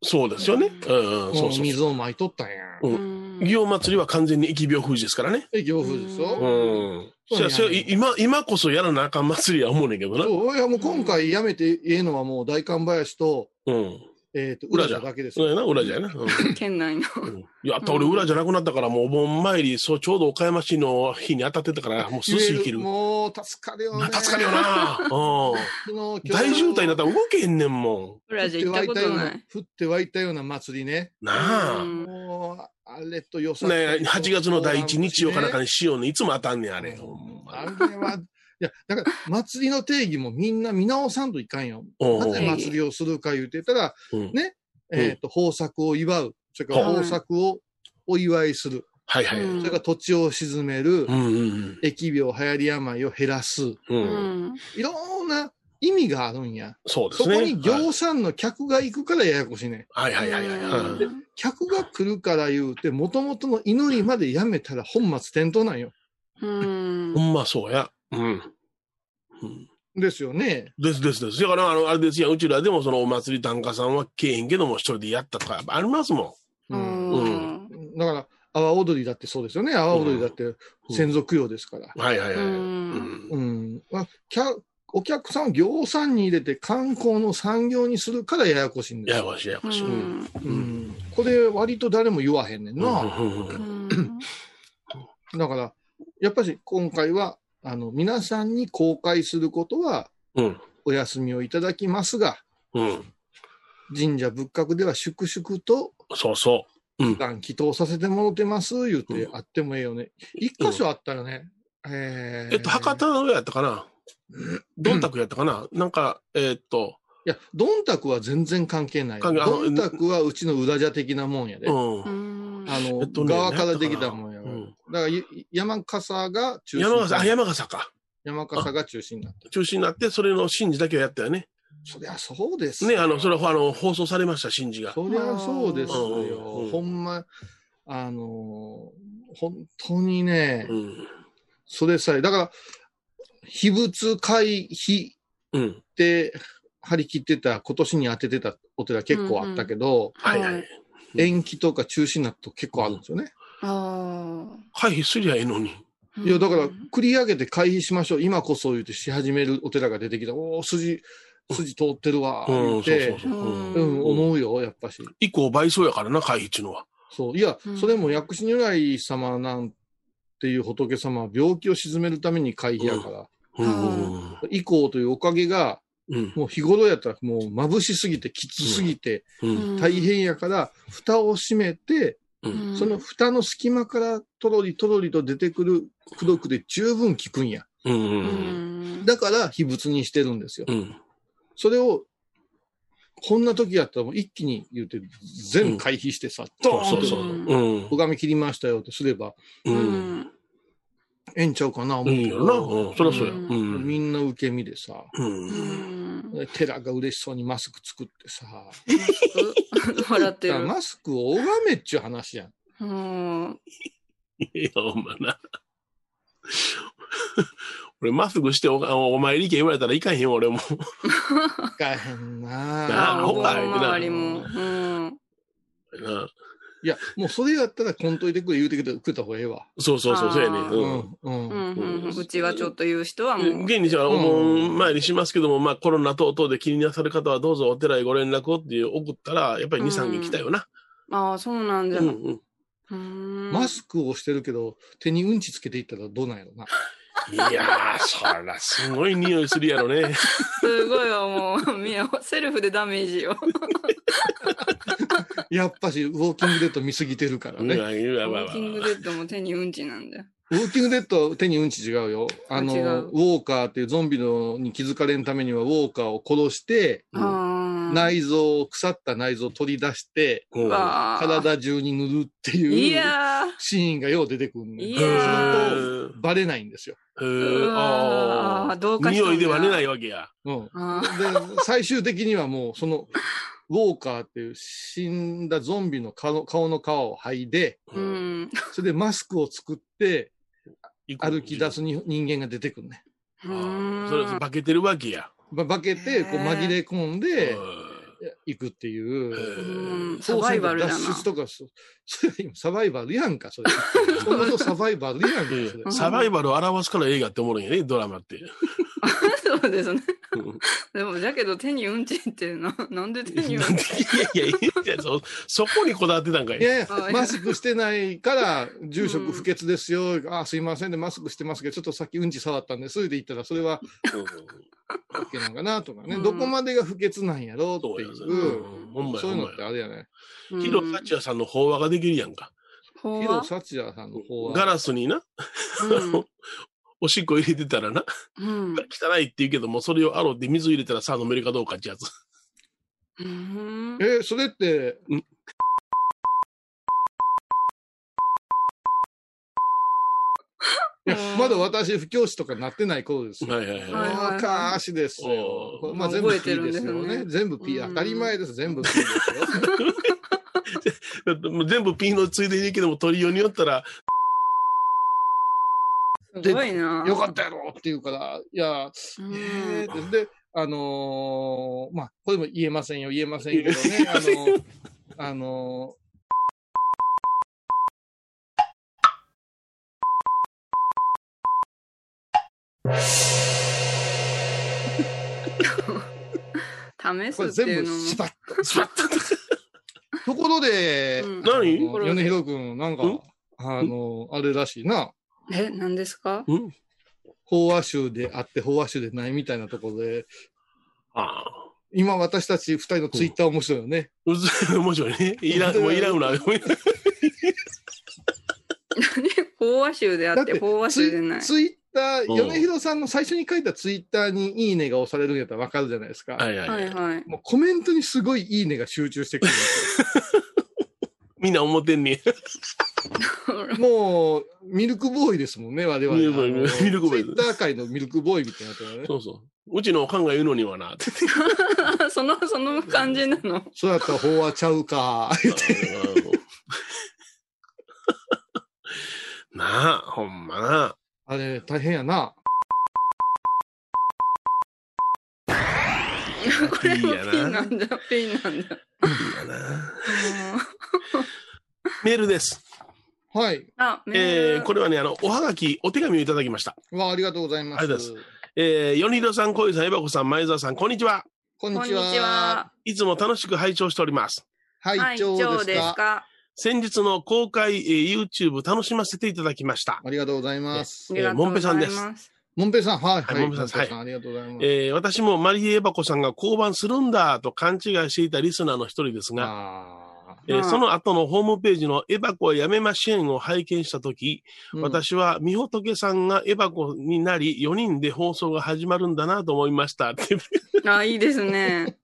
S3: そうですよね。うん、うん、そうそう
S4: 水を撒いとったんや。
S3: う
S2: うん
S3: 祇園祭りは完全に疫病封じですからね。
S4: 疫病封じでし
S3: う
S4: ょ
S3: ん。そや、そや、い今、今こそやらなあかん祭りは思うねんけどな。
S4: そう。いや、もう今回やめてええのはもう大観林と、
S3: うん。
S4: えっと、裏じゃだけですよ。
S3: そうやな、裏じゃやな。うん
S2: 県内の。
S3: うんやった、俺裏じゃなくなったから、もうお盆参り、そう、ちょうど岡山市の日に当たってたから、もう寿司生きる。
S4: もう、助かるよね。
S3: な助かるよな。うん。大渋滞になったら動けへんねんも
S2: ブラジル行ったことない。
S4: 降って湧いたような祭りね。
S3: ん。なあ。
S2: うん
S4: もう、あれとよさ
S3: ね8月の第一日曜かなんか
S4: ね
S3: にしようね。いつも当たんねん、あれ。
S4: あれは、いや、だから、祭りの定義もみんな見直さんといかんよ。なぜ祭りをするか言うてたら、
S3: うん
S4: ね、えっ、と、豊作を祝う。それから
S2: はい
S4: 豊作をお祝いする。
S3: はいはい。
S2: うん
S3: うん
S4: それから土地を沈める。
S3: うんうん。
S4: 疫病、流行り病を減らす。
S3: う。
S2: うんん。
S4: いろんな意味があるんや。
S3: そうですね。
S4: そこに業者の客が行くからややこしいね。
S3: はいはいはいはいはい。
S2: うん
S4: 客が来るから言うて、元々の祈りまでやめたら本末転倒なんよ。
S2: うん
S3: ほんまそうや。うん。うん
S4: ですよね。
S3: ですですです。だから、あの、あれですやん、うちらでもそのお祭り檀家さんはけえへんけども、一人でやったとか、ありますも
S2: う
S4: うん
S2: ん。
S4: だから、阿波踊りだってそうですよね。阿波踊りだって先祖供養ですから。
S3: ん。はいはいはい。
S2: う
S3: うんん。
S4: うん。まあキャお客さんを業産に入れて観光の産業にするからややこしいんですよ。
S3: ややこしいややこしい。
S2: う
S3: うん
S2: ん。
S4: うん。これ割と誰も言わへんねんな。
S3: うんうんうん
S4: だから、やっぱり今回は、あの、皆さんに公開することは
S3: うん。
S4: お休みをいただきますが、
S3: うん。
S4: 神社仏閣では粛々と
S3: そうそう。うん。
S4: 願祈祷させてもろてます、言って
S3: うん
S4: あってもええよね。一箇所あったらね、えー
S3: えっと、博多の上やったかな？どんたくやったかな？なんか、えーっと、
S4: いや、どんたくは全然関係ない。どんたくはうちの裏社的なもんやで。
S3: うん。
S2: うん
S4: あの、
S3: えっとね
S4: 側からできたもんだから、ゆ山笠が中心
S3: 山笠、あ、山笠か。
S4: 山笠が中心になった。
S3: 中心になって、それの神事だけをやったよね。
S4: そりゃそうですよ
S3: ね、あの、それは、あの、放送されました、神事が。
S4: そりゃそうですよ。
S3: うんうん
S4: ほんま、あのー本当にね、
S3: うん。
S4: それさえ、だから、秘仏回避
S3: うん。
S4: って張り切ってた、今年に当ててたお寺結構あったけど、
S3: はいは
S2: はいい。
S4: 延期とか中止になったと結構あるんですよね。
S2: あ
S3: 回避すりゃええのに。
S2: あ。
S4: いや、だから、繰り上げて回避しましょう。今こそ言うてし始めるお寺が出てきた。おお、筋、筋通ってるわ、
S3: うん、うそうそう。うん
S4: うん、思うよ、やっぱし。
S3: 以降倍増やからな、回避っていうのは。
S4: そう。いや
S2: う、ん
S4: それも薬師如来様なんていう仏様は病気を鎮めるために回避やから、
S3: うん。
S4: 以降というおかげが、
S3: うん。
S4: もう日頃やったらもう眩しすぎて、きつすぎて、
S3: うん。
S4: 大変やから、蓋を閉めて、
S3: うん。
S4: その蓋の隙間からとろりとろりと出てくる功徳で十分効くんや。
S3: うん。
S2: う
S3: うん。
S2: ん。
S4: だから秘仏にしてるんですよ。
S3: うん。
S4: それを、こんな時やったらもう一気に言うて、全回避してさ、ドーンと
S3: そうそうそう。うん。
S4: 拝み切りましたよってすれば、
S3: う。
S2: うんん。
S4: ええんちゃうかな、思うけ
S3: いいよな。
S4: ど、
S3: うん。そりゃそうや。
S4: みんな受け身でさ、
S3: うん。
S2: うん。
S4: 寺が嬉しそうにマスク作ってさ、
S2: 笑ってる。
S4: マスクを拝めっちゅう話やん。
S2: うん。
S3: いや、ほんまな。俺、マスクしておお前りけ言われたらいかへんよ、俺も。
S4: 使えへんな
S3: なあほかいな
S2: 周りも。うん。
S3: な
S4: いや、もうそれやったらこんといてくれ言うてくれた方がええわ。
S3: そうそうそう、そうやね。
S4: う
S3: うん。
S4: ん。うん。
S2: うんうんうんうちはちょっと言う人はもう。
S3: 現にじゃあ、お盆参りしますけども、まあコロナ等々で気になさる方はどうぞお寺へご連絡をっていう送ったら、やっぱり2、3件来たよな。
S2: ああ、そうなんじゃ。
S3: う
S2: うん
S3: うん。
S2: ーん
S4: マスクをしてるけど、手にうんちつけていったらどうなんやろな。
S3: いやー、そら、すごい匂いするやろね。
S2: すごいわ、もう、みや、セルフでダメージよ。
S4: やっぱし、ウォーキングデッド見すぎてるから
S3: うん、
S4: ね。
S2: ウォーキングデッドも手にうんちなんだよ。
S4: ウォーキングデッドは手にうんち違うよ。あの、ウォーカーっていうゾンビのに気づかれんためには、ウォーカーを殺して、
S3: うん
S2: ああ。
S4: 内臓を、腐った内臓を取り出して。体中に塗るって
S2: い
S4: いう
S2: や
S4: シーンがよう出てくるん
S2: い
S4: で。
S2: や
S4: そうす
S3: ー
S4: ると、バレないんですよ。
S3: 匂いでは出ないわけや。
S4: うん。で、最終的にはもう、その、ウォーカーっていう死んだゾンビの顔顔の皮を剥いで、
S2: う。ん。
S4: それでマスクを作って歩き出すに人間が出てくるね。
S3: それ化けてるわけや。
S4: ば化けて、こう紛れ込んで
S3: うん
S4: 行くってい
S3: へ
S4: う。
S2: うん
S3: ー
S2: サバイバルだな。
S4: 脱出とか、そそれ 今サバイバルやんか、それ。そもそもサバイバルやんか、それ。
S2: ん
S3: サバイバルを表すから映画って思うんやね、ドラマって。
S2: そうですね。
S3: うん
S2: でも、だけど手にうんちってな、なんで手にうん
S3: なんで
S2: ち
S3: いやいやいやそ、そこにこだわってたんかい。
S4: いやいや
S2: あ、
S4: マスクしてないから、住職不潔ですよ。あ、すいませんで、マスクしてますけど、ちょっとさっきうんち触ったんで、それで言ったら、それは
S3: うん
S4: OK なんかなとかね、
S2: うん
S4: どこまでが不潔なんやろうってい
S3: そうや
S4: う、
S3: うんほんまや
S4: そういうのってあれやね。
S2: うん
S3: ヒロサチヤさんの法話ができるやんか。
S4: ヒロ・サチヤさんの方
S3: ガ
S4: は、
S3: ラスにな、
S2: うん
S3: おしっこ入れてたらな、
S2: うん。
S3: 汚いって言うけども、それを洗って水入れたらさあ飲めるかどうかってやつ。
S2: うん
S4: え、それって
S3: うん、
S4: いやまだ私、不教師とかなってない頃ですよ。
S3: はいはいはい。
S4: 昔ですよまあ全部 P
S2: てるん
S4: で
S2: すすよね
S4: ね。全部 P、
S2: うん
S4: 当たり前です。全部 P ですよ。
S3: 全部ピンのついでにいいけども、取りようによったら、
S2: すごいな。
S4: よかったやろって言うから、いや、
S2: うん
S4: えーで、であのーまあ、これも言えませんよ、言えませんけどね、あのーあの
S2: 試
S4: ーこれ
S2: すっていうのも。
S4: 全部スパッと、ころで、
S2: うん
S3: 何
S4: 米広君、なんか
S3: うん、
S4: あの、あれらしいな。
S2: え、何ですか？
S3: うん？
S4: 法話集であって法話集でないみたいなところで、
S3: ああ。
S4: 今私たち二人のツイッター面白いよね。
S3: うず 面白いね。いらん、もういらんな。
S2: 法話集であっ、
S4: てて
S2: 法話集でない。
S4: ツイッター、
S3: うん
S4: 米広さんの最初に書いたツイッターにいいねが押されるんやったらわかるじゃないですか。
S3: はいはい、はい。
S4: もうコメントにすごいいいねが集中してくる
S3: みんな思ってんね
S4: よ。もう、ミルクボーイですもんね、我々。
S3: ミルクボーイミルクボーイ
S4: ツイッター界のミルクボーイみたいなやつがね。
S3: そうそう。うちのおかんが言うのにはな、って。
S2: その、その感じなの。
S4: そうやったら法話ちゃうか。言って
S3: なあ、ほんまな。
S4: あれ、大変やな。
S2: これもピンなんだ、ピンなんだ。
S3: いいやなメールです。
S4: はい。
S2: あ、
S3: えー、これはね、あの、おはがき、お手紙をいただきました。
S4: わあ、ありがとうございます。
S3: ありがとうござえー、ヨニロさん、コイさん、エバコさん、前澤さん、こんにちは。
S4: こんにちは。
S3: いつも楽しく拝聴しております。
S4: はい、
S2: はい、
S4: 長
S2: 長
S4: で
S2: すすか。
S3: 先日の公開、えー YouTube 楽しませていただきました。
S4: ありがとうございます
S2: あ。りがとうござい
S3: モンペさんです
S2: ます。
S4: もんぺいさん、はい、
S3: はいもんぺさんはい
S4: ありがとうございます。
S3: えー私もマリエ・エバコさんが降板するんだと勘違いしていたリスナーの一人ですが、
S4: あ
S3: えーその後のホームページのエバコはやめましんを拝見したとき、
S4: ー、うん
S3: 私はみほとけさんがエバコになり、4人で放送が始まるんだなと思いましたって。
S2: あ、いいですね。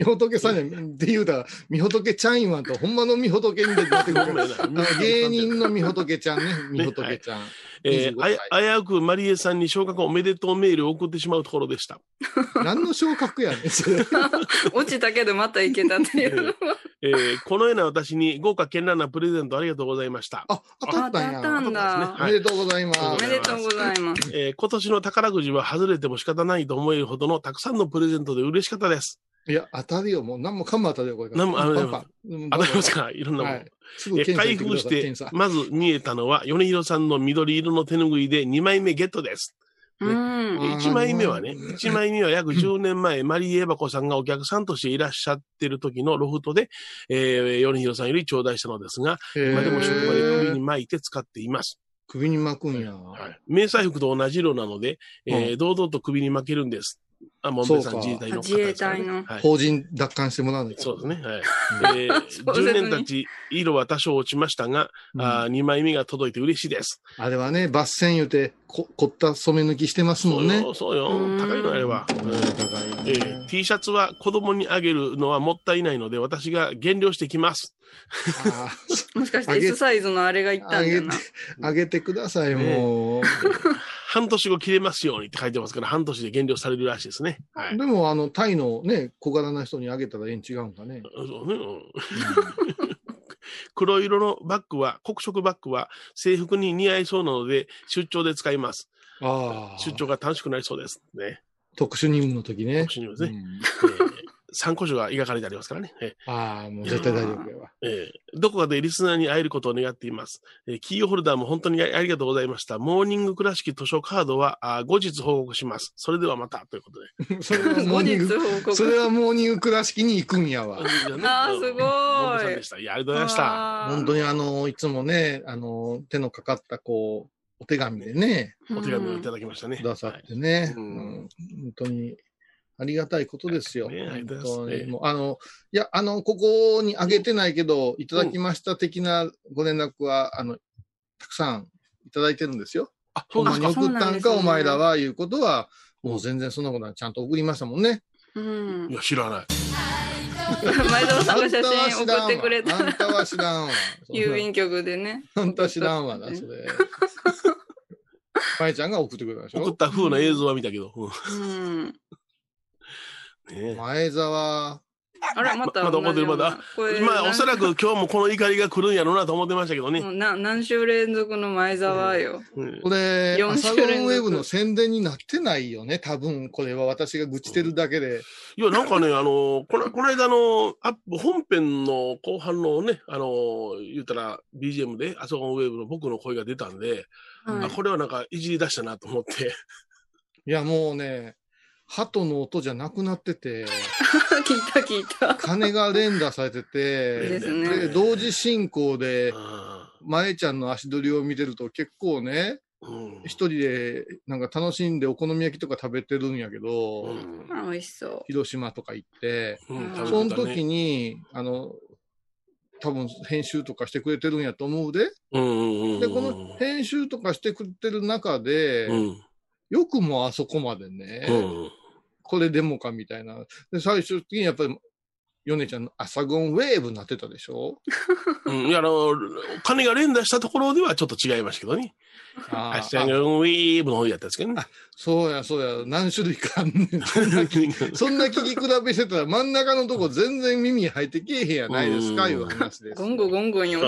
S4: みほとけさんに、って言うたら、みほとけちゃん言わんと、ほんまのみほとけに出てくる。
S3: ごめんな
S4: あの芸人のみほとけちゃんね、みほとけちゃん。
S3: えー
S4: 25
S3: あや危うくマリエさんに昇格おめでとうメールを送ってしまうところでした。
S4: 何の昇格やねん、それ。
S2: 落ちたけどまたいけたっていう。
S3: えーこのような私に豪華絢爛なプレゼントありがとうございました。
S4: あ、当たったんや。
S2: 当たったんだ
S4: おめでとうございます。
S2: おめでとうございます。
S3: えー今年の宝くじは外れても仕方ないと思えるほどのたくさんのプレゼントで嬉しかったです。
S4: いや、当たるよ。もう何もかも当たるよ、これから。
S3: 何もあの
S4: パンパンうん
S3: 当たりますかいろんなもん。
S4: はい。
S3: 開封してまず見えたのは、米広さんの緑色の手ぬぐいで2枚目ゲットです。
S2: うん。
S4: うん
S3: 1枚目はね、
S4: うん
S3: 1枚目は約10年前、マリーエバコさんがお客さんとしていらっしゃってる時のロフトで、えー、米広さんより頂戴したのですが、今でも職場で首に巻いて使っています。
S4: 首に巻くんや。
S3: はい。迷彩服と同じ色なので、えー
S4: う
S3: 堂々と首に巻けるんです。あ、もんべさん
S4: そうか
S3: 自衛隊の方
S2: 自衛隊の
S3: はい。
S4: 法人奪還してもらわないと。
S3: そうですね。はい。えー
S2: そうですね
S3: 10年経ち、色は多少落ちましたが、
S4: うん
S3: あ2枚目が届いて嬉しいです。
S4: あれはね、抜線言うて、こ凝った染め抜きしてますもんね。
S3: そうよ、そうよ。高いのあれは。
S4: うん高い
S3: え
S4: ね
S3: ー T シャツは子供にあげるのはもったいないので、私が減量してきます。
S4: あ
S2: もしかして S サイズのあれがいったんだよな。
S4: ーあげてください、もう。
S3: 半年後切れますようにって書いてますから、半年で減量されるらしいですね。はい。
S4: でも、あの、タイのね、小柄な人にあげたらええん違うんかね。
S3: そうねうん黒色のバッグは、黒色バッグは制服に似合いそうなので、出張で使います。
S4: ああ。
S3: 出張が楽しくなりそうです。ね。
S4: 特殊任務の時ね。
S3: 特殊任務ですね。
S4: うん
S3: えー参考書が描かれてありますからね。え
S4: ああ、もう絶対大丈夫やわ。
S3: ーえーどこかでリスナーに会えることを願っています。えーキーホルダーも本当にあありがとうございました。モーニング倉敷図書カードはあー後日報告します。それではまたということで。
S4: それはモ
S2: 後日
S4: ーニング、
S2: 報告。
S4: それはモーニング倉敷に行くんやわ。
S2: あーすごい
S3: でした。いや、ありがとうございました。
S4: 本当にあの、いつもね、あの、手のかかった、こう、お手紙でね、
S3: お手紙をいただきましたね。
S4: くださってね、
S3: う
S4: うんん本当にありがたいことですよ。
S3: ねありがとう
S4: 本当
S3: ございます
S4: に。もうあの、いや、あの、ここにあげてないけど、いただきました的なご連絡は、あの、たくさんいただいてるんですよ。
S3: あ、
S4: ほんまに
S2: あ
S4: 送ったんか、お前らは、いうことは、もう全然そんなことはちゃんと送りましたもんね。
S2: うん
S3: い。や、知らない。
S2: 前澤さんが写
S4: あんたは
S2: 真送
S4: 知らんわ
S2: ってくれた
S4: あんたは知らんわ。
S2: 郵便局でね。
S4: あんた知らんわな、それ。まえちゃんが送ってくれたでしょ？
S3: 送った風な映像は見たけど。うん
S4: 前澤、
S2: あれ、また
S3: まだ怒ってるまだ。
S2: これ
S3: まあ、おそらく今日もこの怒りが来るんやろうなと思ってましたけどね。
S2: な何週連続の前澤よ。
S3: うん
S4: これ、
S2: 四
S4: 朝
S2: 週連続
S4: ゴンウェブの宣伝になってないよね。多分、これは私が愚痴ってるだけで。
S3: いや、なんかね、あの、この、この間の、アップ、本編の後半のね、あの、言ったら、BGM で、あそこのウェブの僕の声が出たんで、
S2: はい
S3: あ、これはなんか、いじり出したなと思って。
S4: いや、もうね、鳩の音じゃなくなってて、
S2: 聞いた聞いた。
S4: 鐘が連打されてて、
S2: ですね。
S4: で同時進行で、
S3: あ
S4: 前ちゃんの足取りを見てると結構ね、
S3: ーうん。
S4: 一人でなんか楽しんでお好み焼きとか食べてるんやけど、
S3: うん。
S2: あ美味しそう。
S4: 広島とか行って、
S3: うん
S2: うん
S4: その時
S3: に、
S4: に、あの、多分編集とかしてくれてるんやと思うで。
S3: うんうんうんうん。
S4: で、この編集とかしてくれてる中で、
S3: うん。
S4: よくもあそこまでね、
S3: うん
S4: これでもかみたいな。で、最終的にやっぱり、ヨネちゃんの朝ゴンウェーブになってたでしょ？
S3: うん。いや、あの、金が連打したところではちょっと違いましたけどね。
S4: あ
S3: アシャンウィーブの方やったんですけどね。
S4: そうや、そうや、何種類かあんねん。そんな聞き比べしてたら真ん中のとこ全然耳入ってけえへんやないですか、
S3: うん
S4: いう話です。
S2: ゴンゴゴンゴンよ。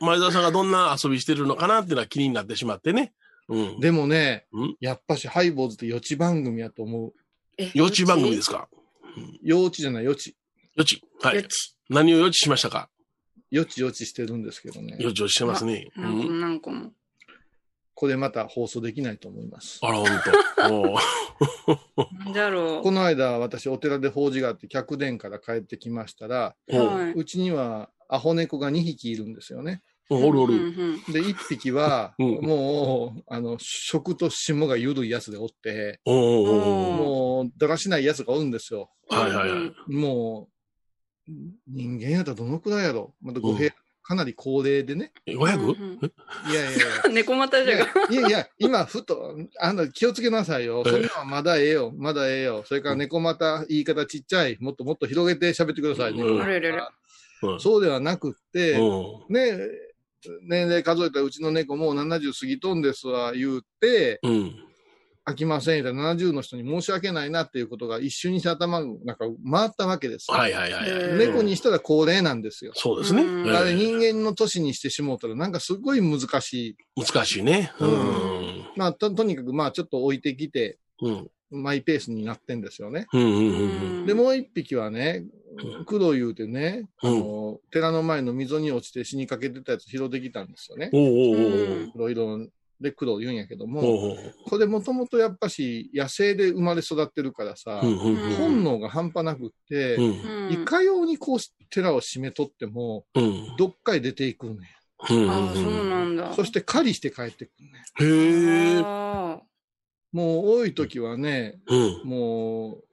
S3: 前澤さんがどんな遊びしてるのかなっていうのは気になってしまってね。うん。
S4: でもね
S3: うん、
S4: やっぱしハイボーズって予知番組やと思う。
S2: え
S3: 幼稚番組ですか？
S4: 幼稚？じゃない、予知。
S3: 予知。はい。
S2: よち。
S3: 何を予知しましたか？
S4: 予知予知してるんですけどね。
S3: 予知をしてますね。う
S2: 何個も
S3: ん。
S2: 何個も。
S4: これまた放送できないと思います。
S3: あら、ほんと。おー
S2: なんじゃろ
S4: この間、私、お寺で法事があって、客殿から帰ってきましたら。
S2: う
S4: ちにはアホ猫が2匹いるんですよね。
S3: おるお
S2: うん
S3: る。
S2: うん
S4: で、1匹は、
S3: うん
S4: もう、あの、食と霜が緩いやつでおって、もう、だらしないやつがおるんですよ。
S3: はいはいはい。
S4: もう、人間やったらどのくらいやろまたご部屋、かなり高齢でね。
S3: え
S2: うん
S3: 500?
S4: いやいやいや。
S2: 猫股じゃが。
S4: いやいや、今、ふと、あの、気をつけなさいよ。そんなのはまだええよ。まだええよ。それから猫股、言い方ちっちゃい。もっともっと広げて喋ってくださいね。そうではなくって、
S3: うん
S4: ね、年齢数えたらうちの猫もう70過ぎとんですわ、言うて、
S3: うん。
S4: 飽きません言うたら70の人に申し訳ないなっていうことが一瞬にして頭の回ったわけですよ。
S3: はいはいはいはい。
S2: うん
S4: 猫にしたら高齢なんですよ。
S3: そうですね。
S4: あれ人間の年にしてしもうたらなんかすごい難しい。
S3: 難しいね。うん。
S4: まあと、とにかくまあちょっと置いてきて、
S3: うん。
S4: マイペースになってんですよね。
S3: うんうんうん
S4: で、もう一匹はね
S3: うん、
S4: 黒言うてね、
S3: うん。
S4: あの、寺の前の溝に落ちて死にかけてたやつ拾ってきたんですよね。
S3: おうおうおう
S2: う。ん
S4: 黒色で黒言うんやけども、
S3: おうおう
S4: これもともとやっぱし野生で生まれ育ってるからさ、
S3: うんうんうん。
S4: 本能が半端なくって、
S3: うん。
S4: いかようにこう寺を締めとっても、
S3: うん。
S4: どっかへ出ていくんね
S3: うん
S2: ああ、そうなんだ。
S4: ん。そして狩りして帰ってくんね
S3: へえ。
S4: もう多い時はね、
S3: うん。
S4: もう、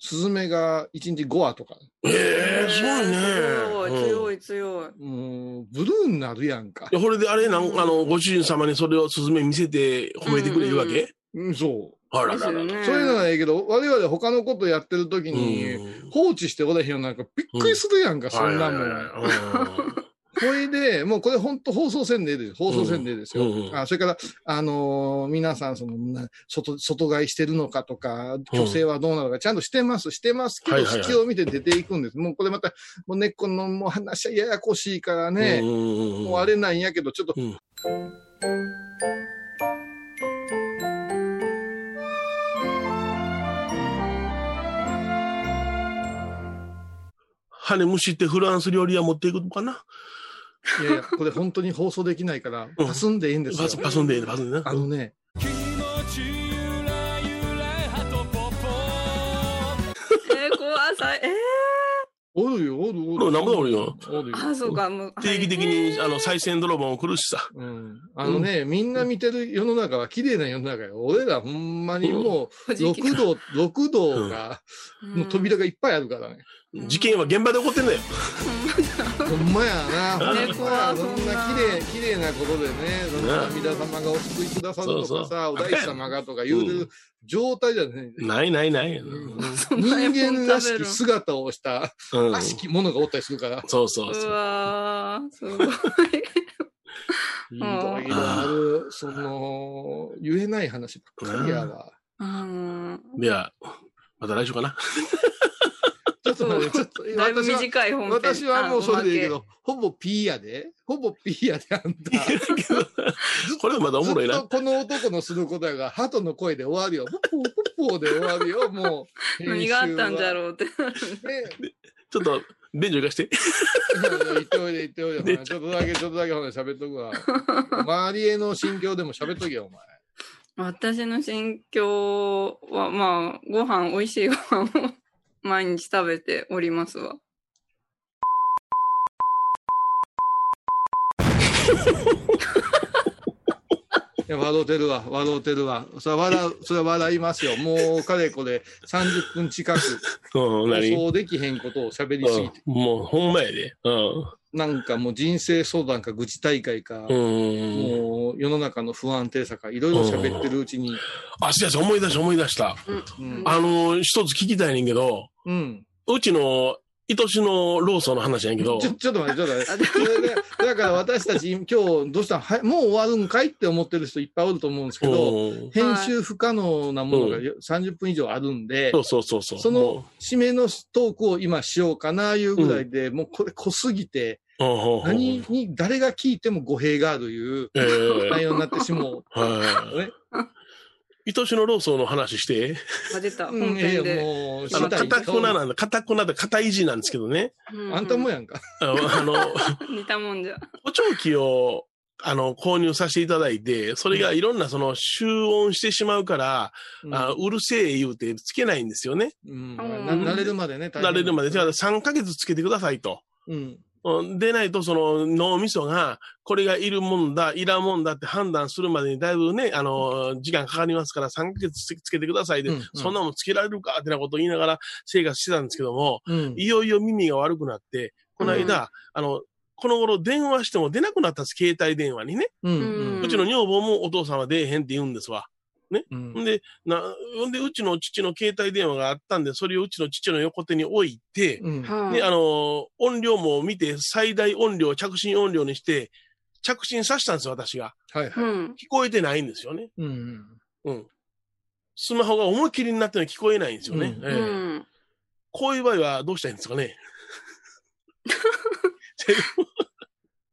S4: スズメが1日5羽とか、
S3: へえ、
S2: ー
S3: すごいね。
S2: 強い、
S3: うん
S2: 強い、強い。
S4: もう、ブルーになるやんか
S3: い。や、これであれなん、あの、ご主人様にそれをスズメ見せて褒めてくれるわけ、
S4: うん、そう。
S3: あらららら。
S2: ね。
S4: そういうのはええけど、我々他のことやってる時に、
S3: うん
S4: 放置しておらへんようなんかびっくりするやんか、そんなもん。
S3: はい
S4: で、もうこれ本当放送線でです。放送線でですよ。
S3: うんうん。
S4: あそれから、あのー皆さん、その、な外、外買いしてるのかとか、虚勢はどうなのか、ちゃんとしてます、してますけど、隙を見て出ていくんです。もうこれまた、もう根っこのもう話はややこしいからね、もうあれなんやけど、ちょっと、
S3: うん。羽むしってフランス料理屋持っていくのかな？い
S4: やいや、これ本当に放送できないから、
S3: うん
S4: パスんでいいんですよ
S3: パ。スパスんでいいねパスんでね。
S4: あのね、
S2: えー、怖さ、え
S4: おるよ、おる
S3: よ。
S2: あ、そうか、もう。
S3: 定期的に、あの、再選泥棒も来るしさ。
S4: うん。あのね、みんな見てる世の中は綺麗な世の中よ。俺らほんまにもう、6度、6度が、の扉がいっぱいあるからね。
S3: 事件は現場で起こってんだよ。
S4: ほんまやな。
S2: ね
S4: ほんまや。そんな
S2: そんな
S4: 綺麗、綺麗なことでね、そんな阿弥陀様がお救いくださるとかさ、お大師様がとか言うてる状態じゃね
S3: ないないない。
S2: な
S4: 人間らしき姿をした、
S3: うん
S4: らしきものがおったりするから、
S3: そうそうそうう。
S2: わー、すごい。
S4: いろいろある、その、言えない話ばっかりやわ。
S2: うん。
S3: では、また来週かな。
S4: ちょっと待って、ちょっと、
S2: だいぶ
S4: 私は、
S2: 短い本編。
S4: 私はもうそれでいいけ
S2: あ
S4: ど、ほぼ P やで。ほぼ P やで、あんた。
S3: これまだおもろいな。
S4: この男のすることやが、鳩の声で終わるよ。ポッポーポッポーで終わるよ、もう。
S2: 何があったんじゃ
S4: う。
S2: ろうって。
S4: ね
S3: ちょっと、便所行かして。
S4: 言っておいで、言っておいで。ちょっとだけ、ちょっとだけほな喋っとくわ。周りへの心境でも喋っとけよ、お前。
S2: 私の心境は、まあ、ご飯、美味しいご飯を毎日食べておりますわ。
S4: いや、笑うてるわ、笑うてるわ。それは笑う、それは笑いますよ。もう、かれこれ30分近く、
S3: うん、
S4: 放
S3: 何
S4: 送できへんことを喋りすぎて。
S3: うんもう、ほんまやで。うん。
S4: なんかもう人生相談か愚痴大会か、
S3: うん。
S4: もう世の中の不安定さか、いろいろ喋ってるうちに、
S3: あ、そうやそう思い出した思い出した。
S4: うん。
S3: あの、一つ聞きたいねんけど、
S4: うん。
S3: うちの、愛しのローソンの話やんけど。
S4: ち、ょ、ちょっと待って、ちょっと待って。それで、だから私たち今日どうしたん？はいもう終わるんかいって思ってる人いっぱいおると思うんですけど、
S3: うん。
S4: 編集不可能なものが
S3: う
S4: 30分以上あるんで、
S3: そうそうそうそう。
S4: その締めのトークを今しようかないうぐらいで、もうこれ濃すぎて、何に、誰が聞いても語弊があるいう
S3: ええ
S4: 内容になってしもう。
S3: はい。
S4: ね。
S3: 愛しのローソンの話して、
S2: あ、出た。
S4: うん、
S2: 本
S4: いやいや
S2: 編で。
S4: もう、
S3: あの、かたくななんだ、かたくなで、かたいじなんですけどね。
S2: う
S4: あんたもやんか。
S3: あの、
S2: 似たもんじゃ。
S3: 補聴器を、あの、購入させていただいて、それがいろんなその、集音してしまうから、
S4: うん
S3: あうるせえ言うてつけないんですよね。
S4: うん。な
S2: うん
S4: 慣れるまでね、
S3: 慣れるまで。じゃあ3ヶ月つけてくださいと。
S4: うん。
S3: うんでないと、その脳みそが、これがいるもんだ、いらんもんだって判断するまでにだいぶね、あの、時間かかりますから3ヶ月つつけてくださいで、
S4: うんうん
S3: そんなもんつけられるか？ってなことを言いながら生活してたんですけども、
S4: うん。
S3: いよいよ耳が悪くなって、この間、あの、この頃電話しても出なくなったんです、携帯電話にね。
S4: うん。
S2: う
S4: うん
S3: うちの女房もお父さんは出えへんって言うんですわ。
S4: うん
S3: んで、な、んで、うちの父の携帯電話があったんで、それをうちの父の横手に置いて、
S4: うん。
S2: はい
S3: で、あの、音量も見て、最大音量、着信音量にして、着信させたんですよ、私が。
S4: はいはい。
S2: うん。
S3: 聞こえてないんですよね。
S4: うん。
S3: うん。スマホが思いっきりになってるのに聞こえないんですよね。
S4: うん
S3: ええ
S2: うん。
S3: こういう場合はどうしたらいいんですかね。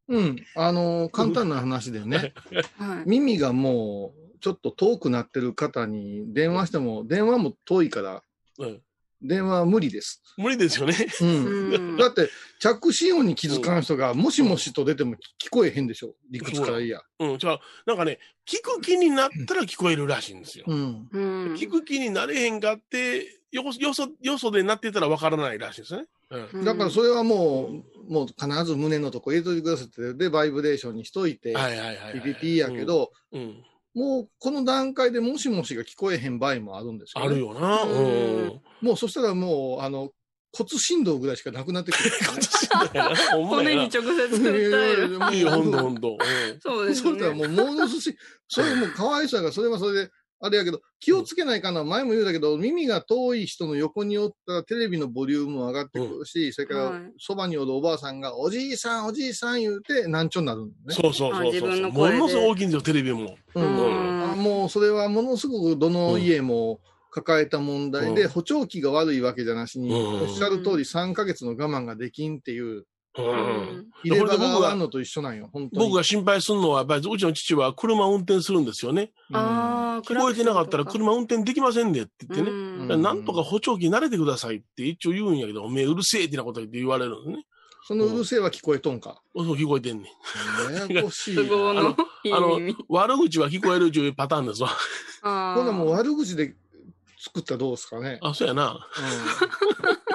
S4: うん。あの、簡単な話でね、
S2: はい。
S4: 耳がもうちょっと遠くなってる方に電話しても、電話も遠いから、
S3: うん
S4: 電話は無理です。
S3: 無理ですよね。
S4: うん。
S2: うん
S4: だって、着信音に気づかん人が、もしもしと出ても聞こえへんでしょ。理屈からいいや。
S3: うん、違う。なんかね、聞く気になったら聞こえるらしいんですよ。
S4: うん。
S2: うん
S3: 聞く気になれへんかって、よこよそ、よそでなってたらわからないらしいですね。うん。
S4: だからそれはもう、もう必ず胸のとこ入れといてくださいって、で、バイブレーションにしといて、
S3: はいはいはいはい。
S4: ピピピやけど、
S3: うん。うん。
S4: もうこの段階でもしもしが聞こえへん場合もあるんですよ、ね。
S3: あるよな。
S2: う
S3: うんん。
S4: もうそしたらもう、あの、骨振動ぐらいしかなくなってくる、
S2: 骨 に。直接訴える。
S3: いいよ、ほんとほんと。
S2: そうですね。
S4: そうしたらもう、ものすし、それもうかわいそうやから、それはそれで、あれやけど、気をつけないかな、前も言うたけど、耳が遠い人の横におったらテレビのボリュームも上がってくるし、それから
S2: はい、
S4: そばにおるおばあさんが、おじいさん、おじいさん言うて、難聴になるんだね。
S3: そうそうそうそう。ものすごい大きいんですよ、テレビも。
S4: うん。
S2: う
S4: もうそれはものすごくどの家も抱えた問題で、
S3: うん。
S4: 補聴器が悪いわけじゃなしに、
S3: うん。
S4: おっしゃる通り3ヶ月の我慢ができんっていう、
S3: う。
S2: うんん。
S4: 入れ歯が合わんのと一緒なんよ、本当に。
S3: 僕が心配するのは、やっぱりうちの父は車を運転するんですよね。
S4: うん
S2: ああ、
S3: 聞こえてなかったら車運転できませんでって言ってね。なんとか補聴器慣れてくださいって一応言うんやけど、おめえうるせえってなこと言って言われるんですね。
S4: そのうるせえは聞こえとんか？
S3: そう聞こえてんねん。
S4: ややこしい
S2: 都
S4: な。
S2: 合の
S3: あの
S2: 耳。、
S3: 悪口は聞こえるというパターンですわ。
S2: あ
S4: こんなんもう
S2: あ。
S4: 悪口で作ったらどうですかね。
S3: あ、そうやな。
S4: うん、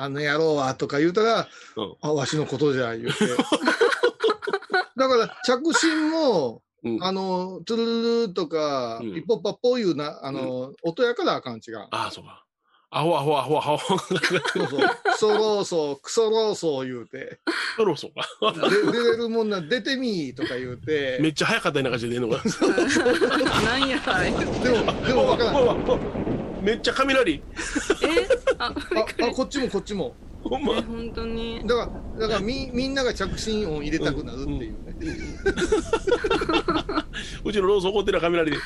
S4: あの野郎はとか言うたら、
S3: うん
S4: あ、わしのことじゃ言うて。だから着信も、
S3: うん。
S4: あの、トゥルルルとか、
S3: うん
S4: ピッポッパッポいうな、あの、音やからあかん違う。
S3: ああ、そうか。アホアホアホアホ。
S4: そうそう。クソローソー、クソローソー言うて、
S3: そろそうか。
S4: で出れるもんな、出てみーとか言うて、
S3: めっちゃ早かったような感じで出んのか。
S2: なんや、あれ。
S4: でも、でもわからん。
S3: めっちゃ雷。
S2: え？あ、
S4: あ、こっちもこっちも。
S3: ほんま。
S2: 本当に？
S4: だから、だからみ、みんなが着信音入れたくなるっていうね。
S3: うちのローソン怒ってる雷で。
S2: も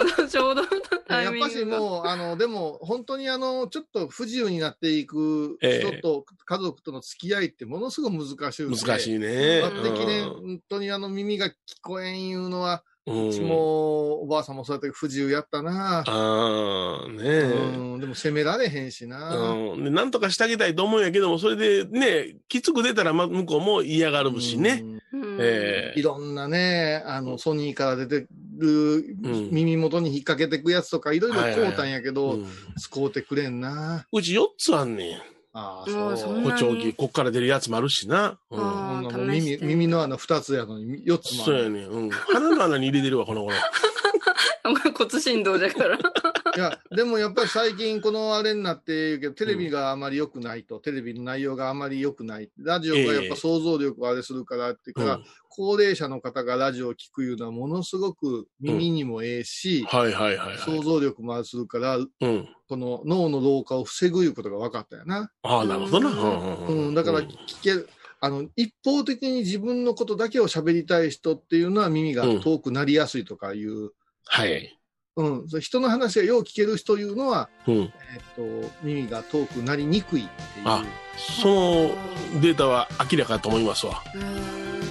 S2: う、ちょうどのタイ
S4: やっぱし。もう、あの、でも、本当にあの、ちょっと不自由になっていく
S3: ええ
S4: 人と家族との付き合いってものすごく難しい。
S3: 難し
S4: い。
S3: ね、
S4: 本当にあの耳が聞こえんいうのは、
S3: う
S4: ちもおばあさんもそうやって不自由やったな。
S3: ああ、ねえ。
S4: うん、でも責められへんしな。
S3: うん。で、なんとかしてあげたいと思うんやけども、それでね、きつく出たらま向こうも嫌がるしね。
S4: うん
S2: うん
S3: ええ
S4: いろんなね、あの、ソニーから出てる
S3: ん
S4: 耳元に引っ掛けてくやつとかいろいろ買うたんやけど、
S3: うん
S4: 使うてくれんな。
S3: うち4つあんねん。
S4: ああ、そ。
S2: そう
S3: 補聴器、こっから出るやつもあるしな。うん。
S4: 耳耳の穴2つやのに4つもある。
S3: そうやねん。うん。鼻の穴に入れてるわ、この頃。
S2: 骨振動だから。
S4: いや、でもやっぱり最近このあれになって言うけど、テレビがあまり良くないと、テレビの内容があまり良くない。ラジオがやっぱ想像力をあれするからっていうから、
S3: うん
S4: 高齢者の方がラジオを聞くいうのはものすごく耳にもええし、
S3: はいはいはいは
S4: 想像力もあるするから、
S3: い。うん。
S4: この脳の老化を防ぐいうことが分かったよな。
S3: ああ、なるほどな。
S2: う
S4: うん、だから
S3: うん
S4: 聞ける。あの、一方的に自分のことだけを喋りたい人っていうのは耳が遠くなりやすいとかいう、
S3: はい。
S4: うん、人の話がよう聞ける人いうのは、
S3: うん。
S4: えっと、耳が遠くなりにくいっていう。
S3: あそのデータは明らかと思いますわ。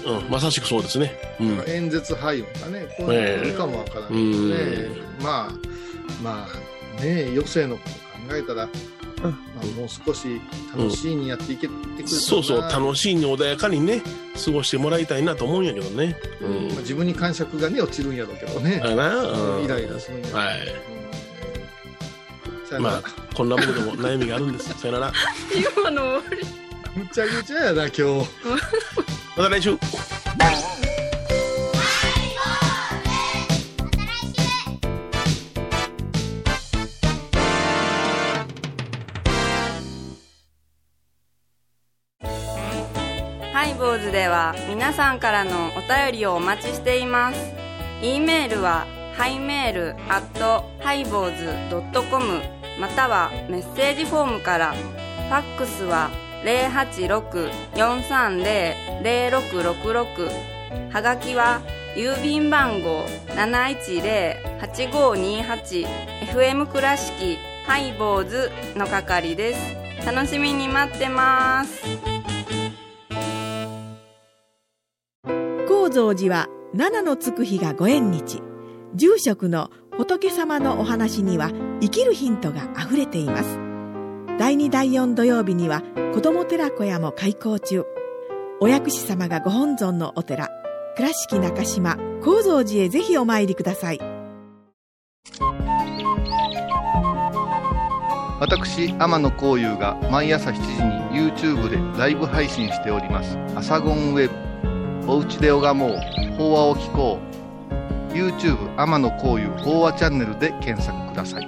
S2: うん
S3: うん。まさしくそうですね。うん。
S4: 演説配音がね、こういうのあるかもわからないけどね。まあ、まあ、ね、余生のこと考えたら、まあ、もう少し楽しいにやっていけてくれたらな
S3: そうそう、楽しいに穏やかにね、過ごしてもらいたいなと思うんやけどね。う
S2: うん
S3: ん。
S4: まあ、自分に感触がね、落ちるんやろうけどね。
S3: あな、うん
S4: イライラするんや
S3: はい。
S4: うん
S3: まあ、こんな僕でも悩みがあるんです。さよなら。
S2: 今の終わり。
S4: むちゃくちゃやな、今日。
S3: また来週。
S2: ハイボーズでは皆さんからのお便りをお待ちしています。e メールはハイメールアットハイボーズドットコムまたはメッセージフォームから。ファックスは086-430-0666はがきは郵便番号 710-8528FM 倉敷ハイボーズの係です。楽しみに待ってます。
S8: 高蔵寺は七のつく日がご縁日住職の仏様のお話には生きるヒントがあふれています第2第4土曜日には子ども寺小屋も開校中。お薬師様がご本尊のお寺倉敷中島・高蔵寺へぜひお参りください。
S9: 私天野幸雄が毎朝7時に YouTube でライブ配信しております「アサゴンウェブ」「おうちで拝もう法話を聞こう」YouTube 天野幸雄法話チャンネルで検索ください。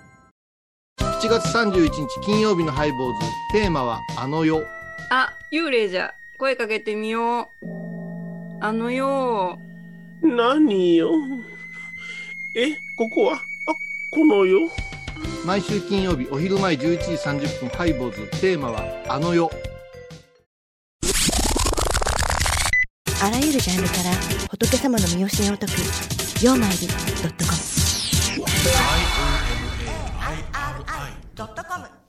S9: 7月31日金曜日のハイボーズ。テーマはあの世。
S2: あ幽霊じゃ。声かけてみよう。あのよ
S3: 何よ？えここは？あこの世？
S9: 毎週金曜日お昼前11時30分ハイボーズ。テーマはあの世。
S10: あらゆるジャンルから仏様の身教えを解く「曜マイルドットコム」ドットコム。